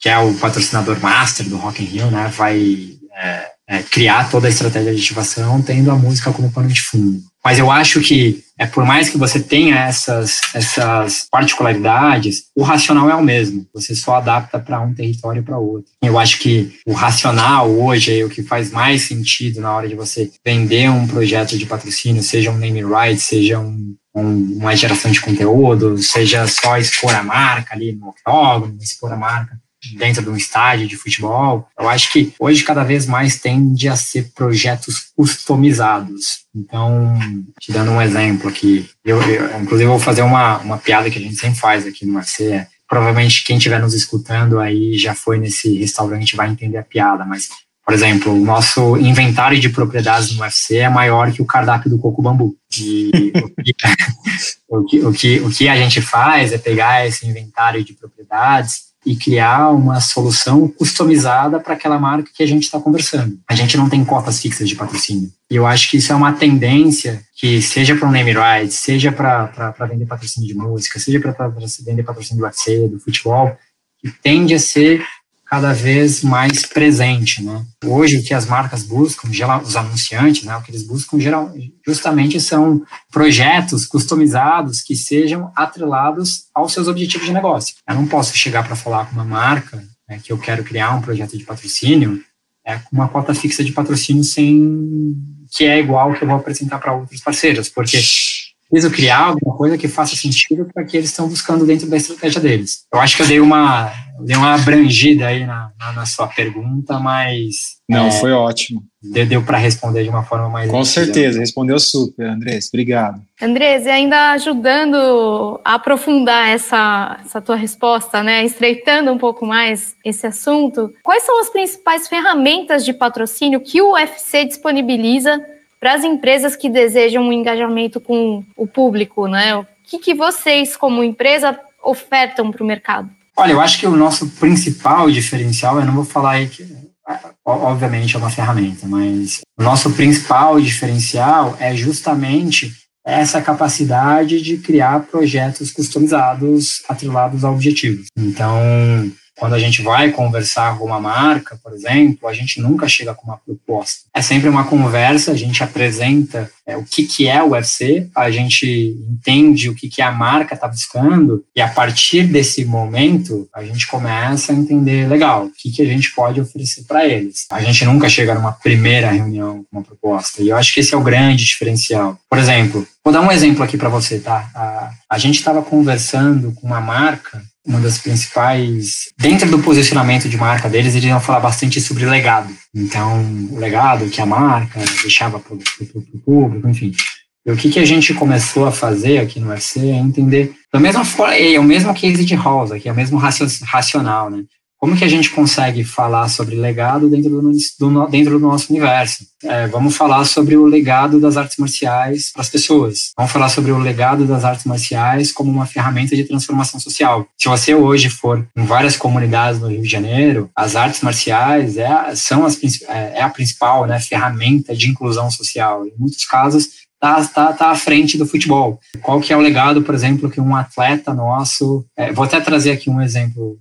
que é o patrocinador master do Rock in Rio, né, vai é, é, criar toda a estratégia de ativação tendo a música como pano de fundo. Mas eu acho que, é, por mais que você tenha essas, essas particularidades, o racional é o mesmo. Você só adapta para um território para outro. Eu acho que o racional hoje é o que faz mais sentido na hora de você vender um projeto de patrocínio, seja um name right, seja um, um, uma geração de conteúdo, seja só expor a marca ali no octógono, expor a marca dentro de um estádio de futebol. Eu acho que hoje cada vez mais tende a ser projetos customizados. Então, te dando um exemplo aqui, eu, eu inclusive vou fazer uma, uma piada que a gente sempre faz aqui no UFC. É, provavelmente quem estiver nos escutando aí já foi nesse restaurante vai entender a piada, mas por exemplo, o nosso inventário de propriedades no UFC é maior que o cardápio do Coco Bambu. E o, que, o, que, o que a gente faz é pegar esse inventário de propriedades e criar uma solução customizada para aquela marca que a gente está conversando. A gente não tem cotas fixas de patrocínio. E eu acho que isso é uma tendência que, seja para o name rights, seja para vender patrocínio de música, seja para vender patrocínio do UFC, do futebol, que tende a ser cada vez mais presente, né? Hoje o que as marcas buscam, os anunciantes, né, o que eles buscam geral, justamente são projetos customizados que sejam atrelados aos seus objetivos de negócio. Eu não posso chegar para falar com uma marca né, que eu quero criar um projeto de patrocínio é, com uma cota fixa de patrocínio sem que é igual que eu vou apresentar para outros parceiros, porque preciso criar alguma coisa que faça sentido para que eles estão buscando dentro da estratégia deles. Eu acho que eu dei uma, dei uma abrangida aí na, na, na sua pergunta, mas. Não, é, foi ótimo. Deu, deu para responder de uma forma mais. Com certeza, respondeu super, Andrés. Obrigado. Andrés, e ainda ajudando a aprofundar essa, essa tua resposta, né? Estreitando um pouco mais esse assunto, quais são as principais ferramentas de patrocínio que o UFC disponibiliza para as empresas que desejam um engajamento com o público, né? O que, que vocês, como empresa, ofertam para o mercado? Olha, eu acho que o nosso principal diferencial, eu não vou falar aí que, obviamente, é uma ferramenta, mas o nosso principal diferencial é justamente essa capacidade de criar projetos customizados atrelados a objetivos. Então, quando a gente vai conversar com uma marca, por exemplo, a gente nunca chega com uma proposta. É sempre uma conversa, a gente apresenta é, o que, que é o UFC, a gente entende o que, que a marca está buscando, e a partir desse momento, a gente começa a entender, legal, o que, que a gente pode oferecer para eles. A gente nunca chega numa primeira reunião com uma proposta, e eu acho que esse é o grande diferencial. Por exemplo, vou dar um exemplo aqui para você, tá? A, a gente estava conversando com uma marca uma das principais. Dentro do posicionamento de marca deles, eles iam falar bastante sobre legado. Então, o legado que a marca deixava para o público, enfim. E o que, que a gente começou a fazer aqui no UFC é entender, da mesma forma, é o mesmo case de Rosa, que é o mesmo racional, né? Como que a gente consegue falar sobre legado dentro do, do dentro do nosso universo? É, vamos falar sobre o legado das artes marciais para as pessoas. Vamos falar sobre o legado das artes marciais como uma ferramenta de transformação social. Se você hoje for em várias comunidades no Rio de Janeiro, as artes marciais é, são as, é, é a principal né, ferramenta de inclusão social. Em muitos casos, tá, tá, tá à frente do futebol. Qual que é o legado, por exemplo, que um atleta nosso... É, vou até trazer aqui um exemplo,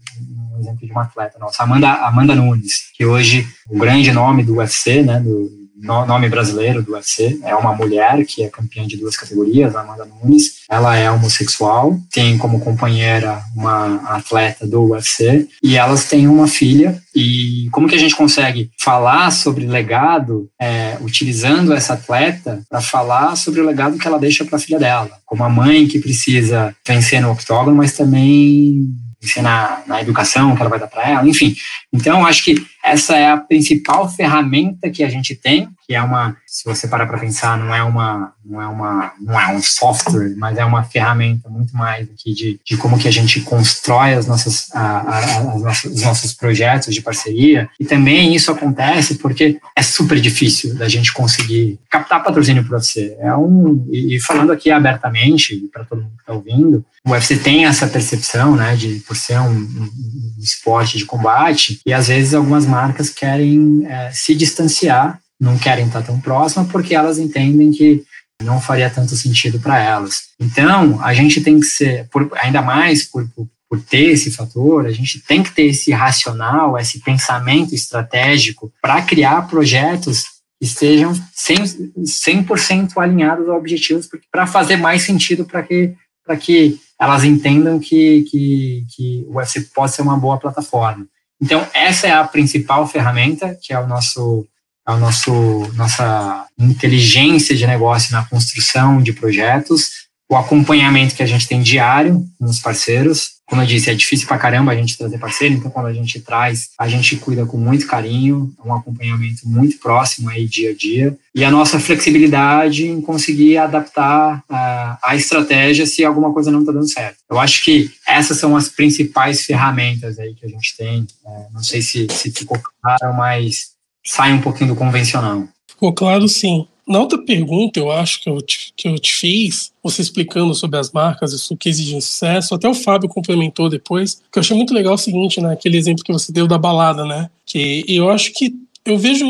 um exemplo de uma atleta nossa, Amanda, Amanda Nunes, que hoje o grande nome do UFC, né, do, nome brasileiro do UFC. É uma mulher que é campeã de duas categorias, Amanda Nunes. Ela é homossexual, tem como companheira uma atleta do UFC e elas têm uma filha. E como que a gente consegue falar sobre legado é, utilizando essa atleta para falar sobre o legado que ela deixa para a filha dela? Como a mãe que precisa vencer no octógono, mas também ensinar na educação que ela vai dar para ela, enfim. Então, acho que essa é a principal ferramenta que a gente tem, que é uma, se você parar para pensar, não é uma, não é uma, não é um software, mas é uma ferramenta muito mais aqui de, de como que a gente constrói as nossas, a, a, as nossas, os nossos projetos de parceria. E também isso acontece porque é super difícil da gente conseguir captar patrocínio para você. É um, e falando aqui abertamente para todo mundo que está ouvindo, o UFC tem essa percepção, né, de por ser um, um, um esporte de combate e às vezes algumas marcas querem é, se distanciar, não querem estar tão próximas porque elas entendem que não faria tanto sentido para elas. Então, a gente tem que ser, por, ainda mais por, por, por, ter esse fator, a gente tem que ter esse racional, esse pensamento estratégico para criar projetos que estejam 100%, 100 alinhados aos objetivos, para fazer mais sentido para que, que elas entendam que, que, que o UFC pode ser uma boa plataforma. Então, essa é a principal ferramenta, que é o nosso, é o nosso nossa inteligência de negócio na construção de projetos, o acompanhamento que a gente tem diário com os parceiros, como eu disse, é difícil pra caramba a gente trazer parceiro, então quando a gente traz, a gente cuida com muito carinho, um acompanhamento muito próximo aí dia a dia, e a nossa flexibilidade em conseguir adaptar uh, a estratégia se alguma coisa não está dando certo. Eu acho que essas são as principais ferramentas aí que a gente tem. Uh, não sei se, se ficou claro, mas sai um pouquinho do convencional. Ficou claro, sim. Na outra pergunta, eu acho que eu te, que eu te fiz, você explicando sobre as marcas e o que exige sucesso, até o Fábio complementou depois, que eu achei muito legal o seguinte, né? Aquele exemplo que você deu da balada, né? Que eu acho que eu vejo,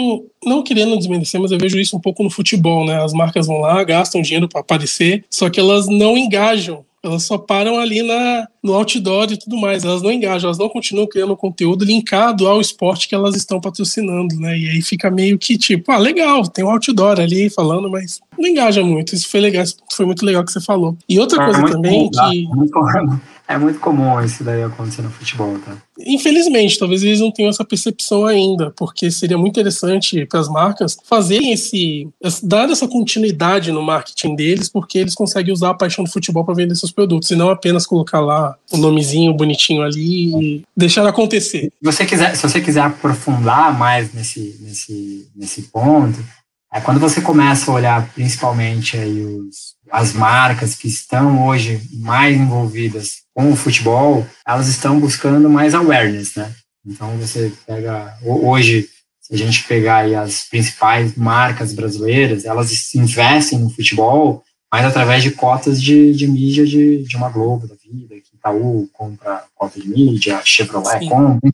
não querendo desmerecer, mas eu vejo isso um pouco no futebol, né? As marcas vão lá, gastam dinheiro para aparecer, só que elas não engajam elas só param ali na, no outdoor e tudo mais. Elas não engajam, elas não continuam criando conteúdo linkado ao esporte que elas estão patrocinando, né? E aí fica meio que tipo, ah, legal, tem um outdoor ali falando, mas não engaja muito. Isso foi legal, foi muito legal que você falou. E outra é coisa também bom, que. É muito comum isso daí acontecer no futebol, tá? Infelizmente, talvez eles não tenham essa percepção ainda, porque seria muito interessante para as marcas fazerem esse. dar essa continuidade no marketing deles, porque eles conseguem usar a paixão do futebol para vender seus produtos, e não apenas colocar lá o um nomezinho bonitinho ali e deixar acontecer. Se você quiser, se você quiser aprofundar mais nesse, nesse, nesse ponto, é quando você começa a olhar principalmente aí os, as marcas que estão hoje mais envolvidas com o futebol, elas estão buscando mais awareness, né? Então você pega hoje, se a gente pegar aí as principais marcas brasileiras, elas investem no futebol, mas através de cotas de, de mídia de, de uma Globo da vida, que Itaú compra cota de mídia, Chevrolet Sim. compra,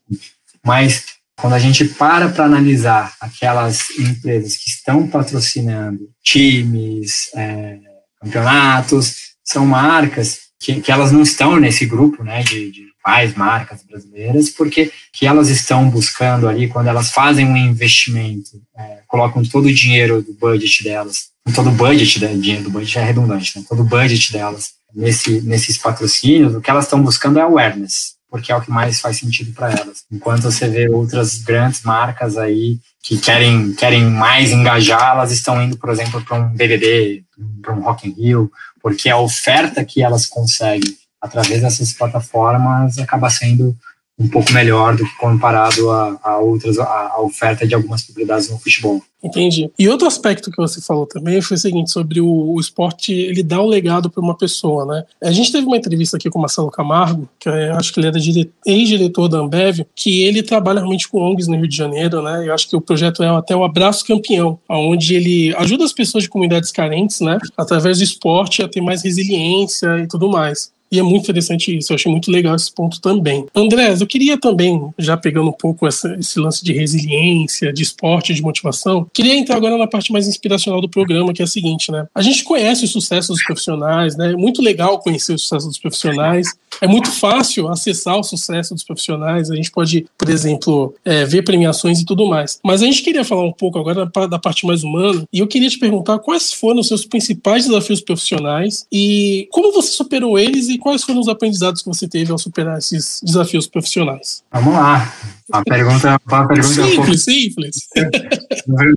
mas quando a gente para para analisar aquelas empresas que estão patrocinando times, é, campeonatos, são marcas que, que elas não estão nesse grupo né, de, de marcas brasileiras, porque que elas estão buscando ali, quando elas fazem um investimento, é, colocam todo o dinheiro do budget delas, todo o budget, né, dinheiro do budget é redundante, né, todo o budget delas nesse, nesses patrocínios, o que elas estão buscando é awareness, porque é o que mais faz sentido para elas. Enquanto você vê outras grandes marcas aí que querem, querem mais engajar, elas estão indo, por exemplo, para um BBB, para um Rock in Rio, porque a oferta que elas conseguem através dessas plataformas acaba sendo um pouco melhor do que comparado a, a outras, a, a, oferta de algumas propriedades no futebol. Entendi. E outro aspecto que você falou também foi o seguinte, sobre o, o esporte, ele dá um legado para uma pessoa, né? A gente teve uma entrevista aqui com o Marcelo Camargo, que eu acho que ele era ex-diretor da Ambev, que ele trabalha realmente com ONGs no Rio de Janeiro, né? Eu acho que o projeto é até o Abraço Campeão, onde ele ajuda as pessoas de comunidades carentes, né? Através do esporte a ter mais resiliência e tudo mais. E é muito interessante isso, eu achei muito legal esse ponto também. Andrés, eu queria também, já pegando um pouco essa, esse lance de resiliência, de esporte, de motivação, queria entrar agora na parte mais inspiracional do programa, que é a seguinte, né? A gente conhece o sucesso dos profissionais, né? É muito legal conhecer o sucesso dos profissionais, é muito fácil acessar o sucesso dos profissionais, a gente pode, por exemplo, é, ver premiações e tudo mais. Mas a gente queria falar um pouco agora da parte mais humana, e eu queria te perguntar quais foram os seus principais desafios profissionais e como você superou eles e quais foram os aprendizados que você teve ao superar esses desafios profissionais? Vamos lá. A pergunta, a pergunta simples, é pouco... simples.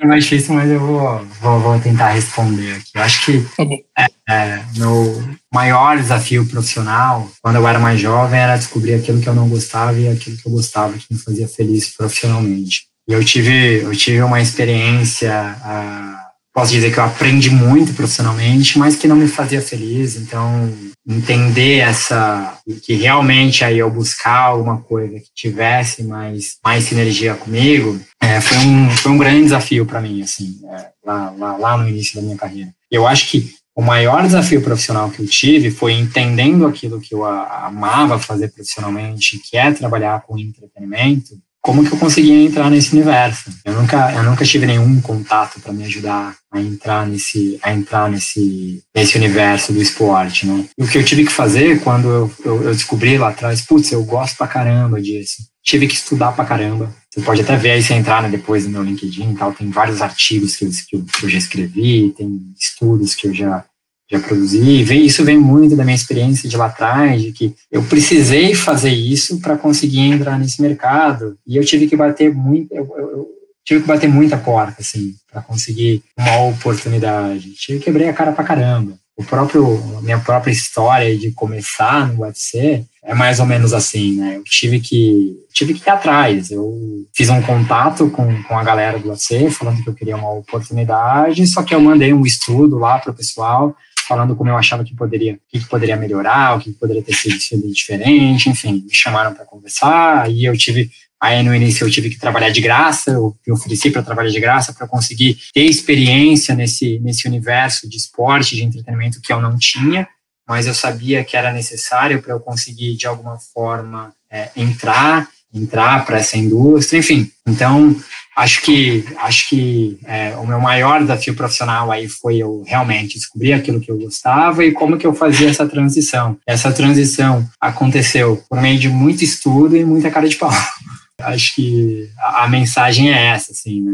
É mais difícil, mas eu vou, vou, vou, tentar responder aqui. Eu acho que tá é, é, meu maior desafio profissional, quando eu era mais jovem, era descobrir aquilo que eu não gostava e aquilo que eu gostava, que me fazia feliz profissionalmente. E eu tive, eu tive uma experiência... Uh, posso dizer que eu aprendi muito profissionalmente, mas que não me fazia feliz. Então, entender essa que realmente aí eu buscar alguma coisa que tivesse mais mais sinergia comigo, é, foi um foi um grande desafio para mim, assim, é, lá, lá lá no início da minha carreira. Eu acho que o maior desafio profissional que eu tive foi entendendo aquilo que eu amava fazer profissionalmente, que é trabalhar com entretenimento, como que eu conseguia entrar nesse universo. Eu nunca, eu nunca tive nenhum contato para me ajudar a entrar nesse, a entrar nesse, nesse universo do esporte, né? E o que eu tive que fazer quando eu, eu, eu descobri lá atrás, putz, eu gosto pra caramba disso. Tive que estudar pra caramba. Você pode até ver aí, se entrar né, depois no meu LinkedIn e tal, tem vários artigos que eu, que eu já escrevi, tem estudos que eu já já produzi. Isso vem muito da minha experiência de lá atrás, de que eu precisei fazer isso para conseguir entrar nesse mercado. E eu tive que bater muito, eu, eu, tive que bater muita porta, assim, para conseguir uma oportunidade. Tive que quebrar a cara pra caramba. O próprio, minha própria história de começar no UFC é mais ou menos assim, né? Eu tive que, tive que ir atrás. Eu fiz um contato com, com a galera do UFC, falando que eu queria uma oportunidade, só que eu mandei um estudo lá pro pessoal, falando como eu achava que poderia, o que, poderia melhorar, o que, poderia ter sido, sido diferente, enfim, me chamaram para conversar, aí eu tive Aí no início eu tive que trabalhar de graça, eu me ofereci para trabalhar de graça para conseguir ter experiência nesse, nesse universo de esporte, de entretenimento que eu não tinha, mas eu sabia que era necessário para eu conseguir de alguma forma é, entrar, entrar para essa indústria, enfim. Então acho que acho que é, o meu maior desafio profissional aí foi eu realmente descobrir aquilo que eu gostava e como que eu fazia essa transição. Essa transição aconteceu por meio de muito estudo e muita cara de pau. Acho que a, a mensagem é essa, assim, né?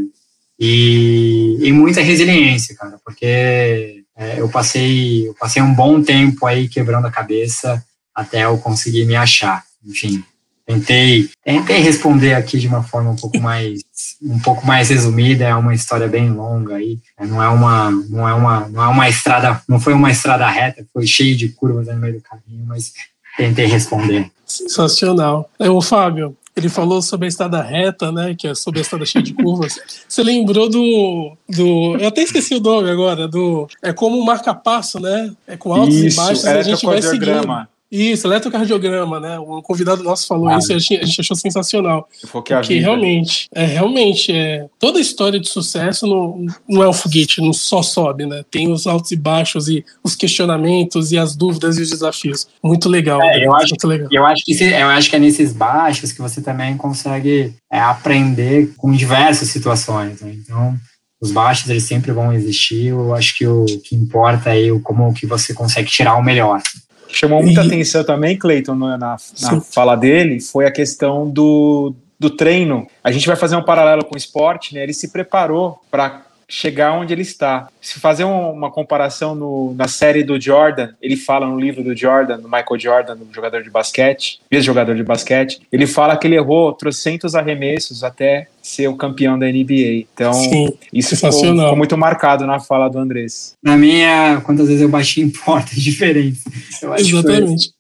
E, e muita resiliência, cara, porque é, eu passei eu passei um bom tempo aí quebrando a cabeça até eu conseguir me achar. Enfim, Tentei, tentei responder aqui de uma forma um pouco mais um pouco mais resumida, é uma história bem longa aí, é, não é uma não é uma não é uma estrada, não foi uma estrada reta, foi cheio de curvas no meio do caminho, mas tentei responder. Sensacional. É, o Fábio, ele falou sobre a estrada reta, né? Que é sobre a estrada cheia de curvas. Você lembrou do, do. Eu até esqueci o nome agora, do. É como um marca-passo, né? É com altos Isso, e baixos, a gente vai seguindo. Isso, eletrocardiograma, né? Um convidado nosso falou ah, isso e a gente achou sensacional. Porque realmente, é realmente, é, toda história de sucesso não, não é um foguete, não só sobe, né? Tem os altos e baixos e os questionamentos e as dúvidas e os desafios. Muito legal. É, né? eu, acho, muito legal. Eu, acho que, eu acho que é nesses baixos que você também consegue é, aprender com diversas situações. Né? Então, os baixos eles sempre vão existir. Eu acho que o que importa é como que você consegue tirar o melhor. Chamou muita e... atenção também, Cleiton, na, na fala dele, foi a questão do, do treino. A gente vai fazer um paralelo com o esporte, né? Ele se preparou para chegar onde ele está. Se fazer uma comparação no, na série do Jordan, ele fala no livro do Jordan, do Michael Jordan, do jogador de basquete, ex-jogador de basquete, ele fala que ele errou trocentos arremessos até ser o campeão da NBA. Então, Sim, isso ficou, ficou, muito marcado na fala do Andrés. Na minha, quantas vezes eu bati em portas diferentes. Exatamente.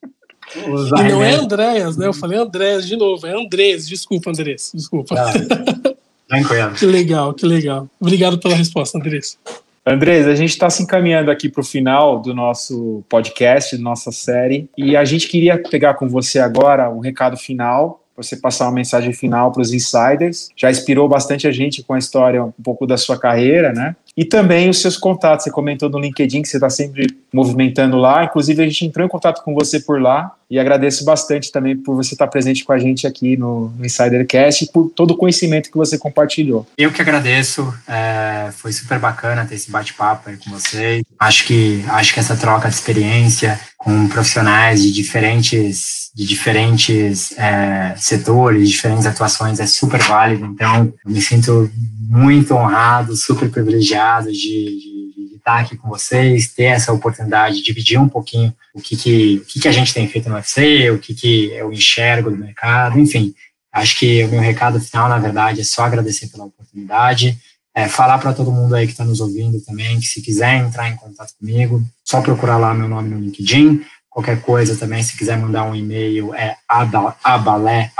e não é Andréas, né? Eu falei Andréas de novo, é Andrés. Desculpa, Andrés. Desculpa. Ah, tranquilo. que legal, que legal. Obrigado pela resposta, Andrés. Andrés, a gente está se encaminhando aqui para o final do nosso podcast, da nossa série, e a gente queria pegar com você agora um recado final você passar uma mensagem final para os insiders. Já inspirou bastante a gente com a história um pouco da sua carreira, né? E também os seus contatos. Você comentou no LinkedIn que você está sempre movimentando lá. Inclusive, a gente entrou em contato com você por lá e agradeço bastante também por você estar presente com a gente aqui no, no Insidercast e por todo o conhecimento que você compartilhou. Eu que agradeço. É, foi super bacana ter esse bate-papo aí com vocês. Acho que, acho que essa troca de experiência com profissionais de diferentes, de diferentes é, setores, diferentes atuações é super válido. Então, eu me sinto muito honrado, super privilegiado de, de, de, estar aqui com vocês, ter essa oportunidade de dividir um pouquinho o que, que, o que, que a gente tem feito no UFC, o que, que eu enxergo do mercado, enfim. Acho que o meu recado final, na verdade, é só agradecer pela oportunidade, é, falar para todo mundo aí que está nos ouvindo também, que se quiser entrar em contato comigo, só procurar lá meu nome no LinkedIn, qualquer coisa também, se quiser mandar um e-mail, é abalé.ufc.com.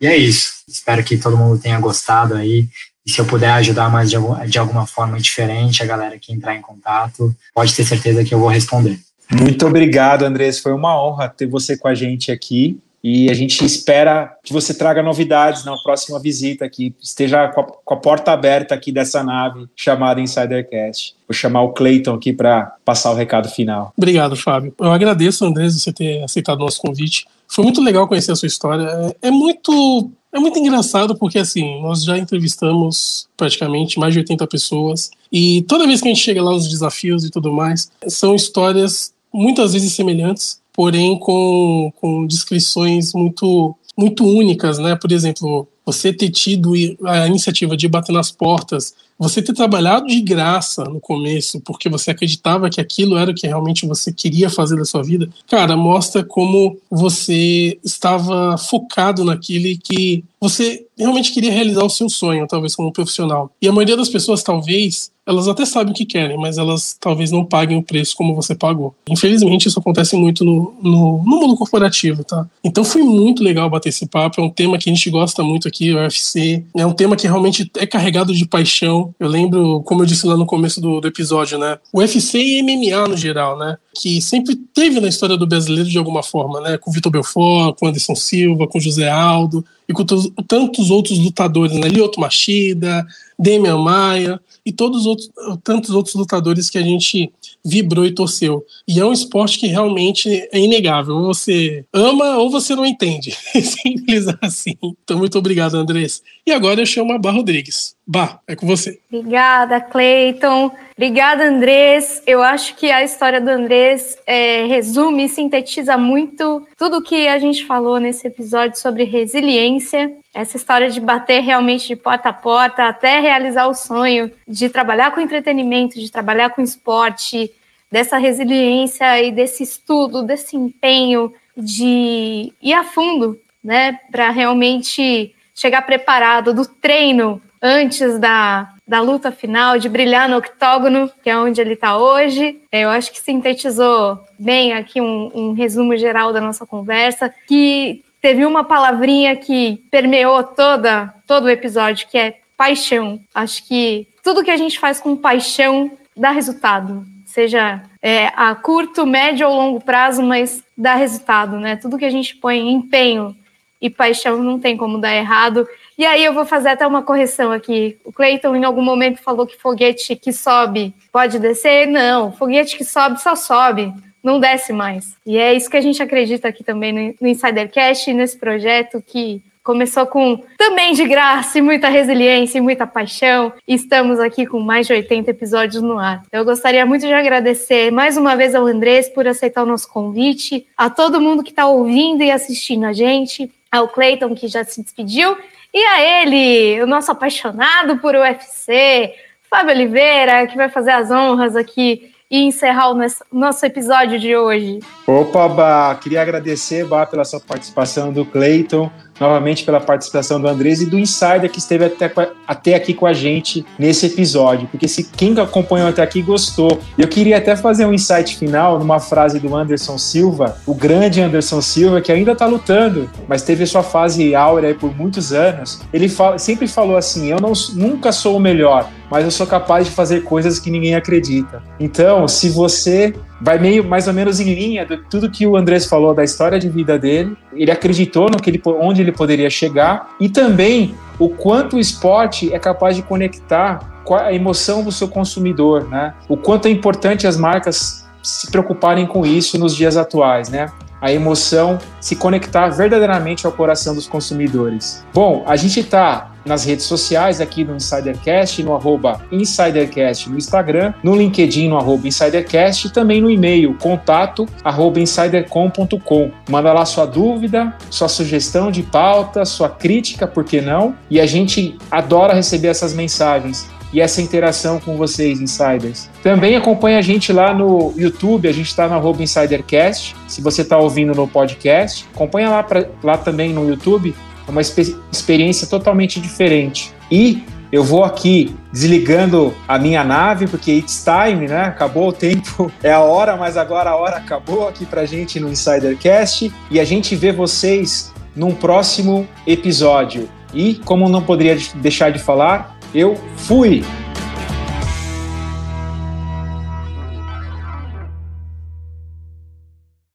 E é isso. Espero que todo mundo tenha gostado aí. E se eu puder ajudar mais de, de alguma forma diferente, a galera que entrar em contato, pode ter certeza que eu vou responder. Muito obrigado, Andrés. Foi uma honra ter você com a gente aqui. E a gente espera que você traga novidades na próxima visita aqui, esteja com a, com a porta aberta aqui dessa nave chamada Insidercast. Vou chamar o Clayton aqui para passar o recado final. Obrigado, Fábio. Eu agradeço, Andrés, você ter aceitado o nosso convite. Foi muito legal conhecer a sua história. É, é muito é muito engraçado porque, assim, nós já entrevistamos praticamente mais de 80 pessoas e toda vez que a gente chega lá nos desafios e tudo mais, são histórias muitas vezes semelhantes, porém com, com descrições muito, muito únicas, né? Por exemplo, você ter tido a iniciativa de bater nas portas você ter trabalhado de graça no começo, porque você acreditava que aquilo era o que realmente você queria fazer da sua vida, cara, mostra como você estava focado naquilo e que você realmente queria realizar o seu sonho, talvez como profissional. E a maioria das pessoas, talvez, elas até sabem o que querem, mas elas talvez não paguem o preço como você pagou. Infelizmente, isso acontece muito no, no, no mundo corporativo, tá? Então foi muito legal bater esse papo. É um tema que a gente gosta muito aqui, o UFC. É um tema que realmente é carregado de paixão. Eu lembro, como eu disse lá no começo do, do episódio, né? O UFC e MMA no geral, né? Que sempre teve na história do brasileiro de alguma forma, né? Com o Vitor Belfort, com o Anderson Silva, com o José Aldo e com tantos outros lutadores, né? Lyoto Machida, Demian Maia e todos outros, tantos outros lutadores que a gente vibrou e torceu. E é um esporte que realmente é inegável. Ou você ama ou você não entende. Simples assim. Então, muito obrigado, Andrés. E agora eu chamo a Bar Rodrigues. Bah, é com você. Obrigada, Cleiton. Obrigada, Andrés. Eu acho que a história do Andrés é, resume e sintetiza muito tudo que a gente falou nesse episódio sobre resiliência. Essa história de bater realmente de porta a porta até realizar o sonho de trabalhar com entretenimento, de trabalhar com esporte, dessa resiliência e desse estudo, desse empenho de ir a fundo, né, para realmente chegar preparado do treino antes da, da luta final, de brilhar no octógono, que é onde ele está hoje. Eu acho que sintetizou bem aqui um, um resumo geral da nossa conversa, que teve uma palavrinha que permeou toda, todo o episódio, que é paixão. Acho que tudo que a gente faz com paixão dá resultado. Seja é, a curto, médio ou longo prazo, mas dá resultado, né? Tudo que a gente põe empenho e paixão não tem como dar errado. E aí eu vou fazer até uma correção aqui. O Clayton em algum momento falou que foguete que sobe pode descer. Não, foguete que sobe só sobe, não desce mais. E é isso que a gente acredita aqui também no Insidercast, nesse projeto que começou com também de graça e muita resiliência e muita paixão. E estamos aqui com mais de 80 episódios no ar. Eu gostaria muito de agradecer mais uma vez ao Andrés por aceitar o nosso convite, a todo mundo que está ouvindo e assistindo a gente, ao Clayton que já se despediu e a ele, o nosso apaixonado por UFC, Fábio Oliveira, que vai fazer as honras aqui e encerrar o nosso episódio de hoje. Opa, Bá, queria agradecer, Bá, pela sua participação do Cleiton. Novamente pela participação do Andrés e do Insider que esteve até, até aqui com a gente nesse episódio, porque se quem acompanhou até aqui gostou. Eu queria até fazer um insight final numa frase do Anderson Silva, o grande Anderson Silva, que ainda está lutando, mas teve sua fase áurea por muitos anos. Ele fala, sempre falou assim: Eu não, nunca sou o melhor, mas eu sou capaz de fazer coisas que ninguém acredita. Então, se você vai meio mais ou menos em linha de tudo que o Andrés falou da história de vida dele, ele acreditou no que ele, onde ele poderia chegar e também o quanto o esporte é capaz de conectar com a emoção do seu consumidor, né? O quanto é importante as marcas se preocuparem com isso nos dias atuais, né? a emoção se conectar verdadeiramente ao coração dos consumidores. Bom, a gente está nas redes sociais aqui no Insidercast, no arroba Insidercast no Instagram, no LinkedIn, no arroba Insidercast e também no e-mail contato arroba insidercom.com. Manda lá sua dúvida, sua sugestão de pauta, sua crítica, por que não? E a gente adora receber essas mensagens e essa interação com vocês, insiders. Também acompanha a gente lá no YouTube, a gente está no arroba InsiderCast. Se você está ouvindo no podcast, acompanha lá, pra, lá também no YouTube. É uma experiência totalmente diferente. E eu vou aqui desligando a minha nave, porque it's time, né? Acabou o tempo, é a hora, mas agora a hora acabou aqui pra gente no Insidercast. E a gente vê vocês num próximo episódio. E, como não poderia deixar de falar, eu fui!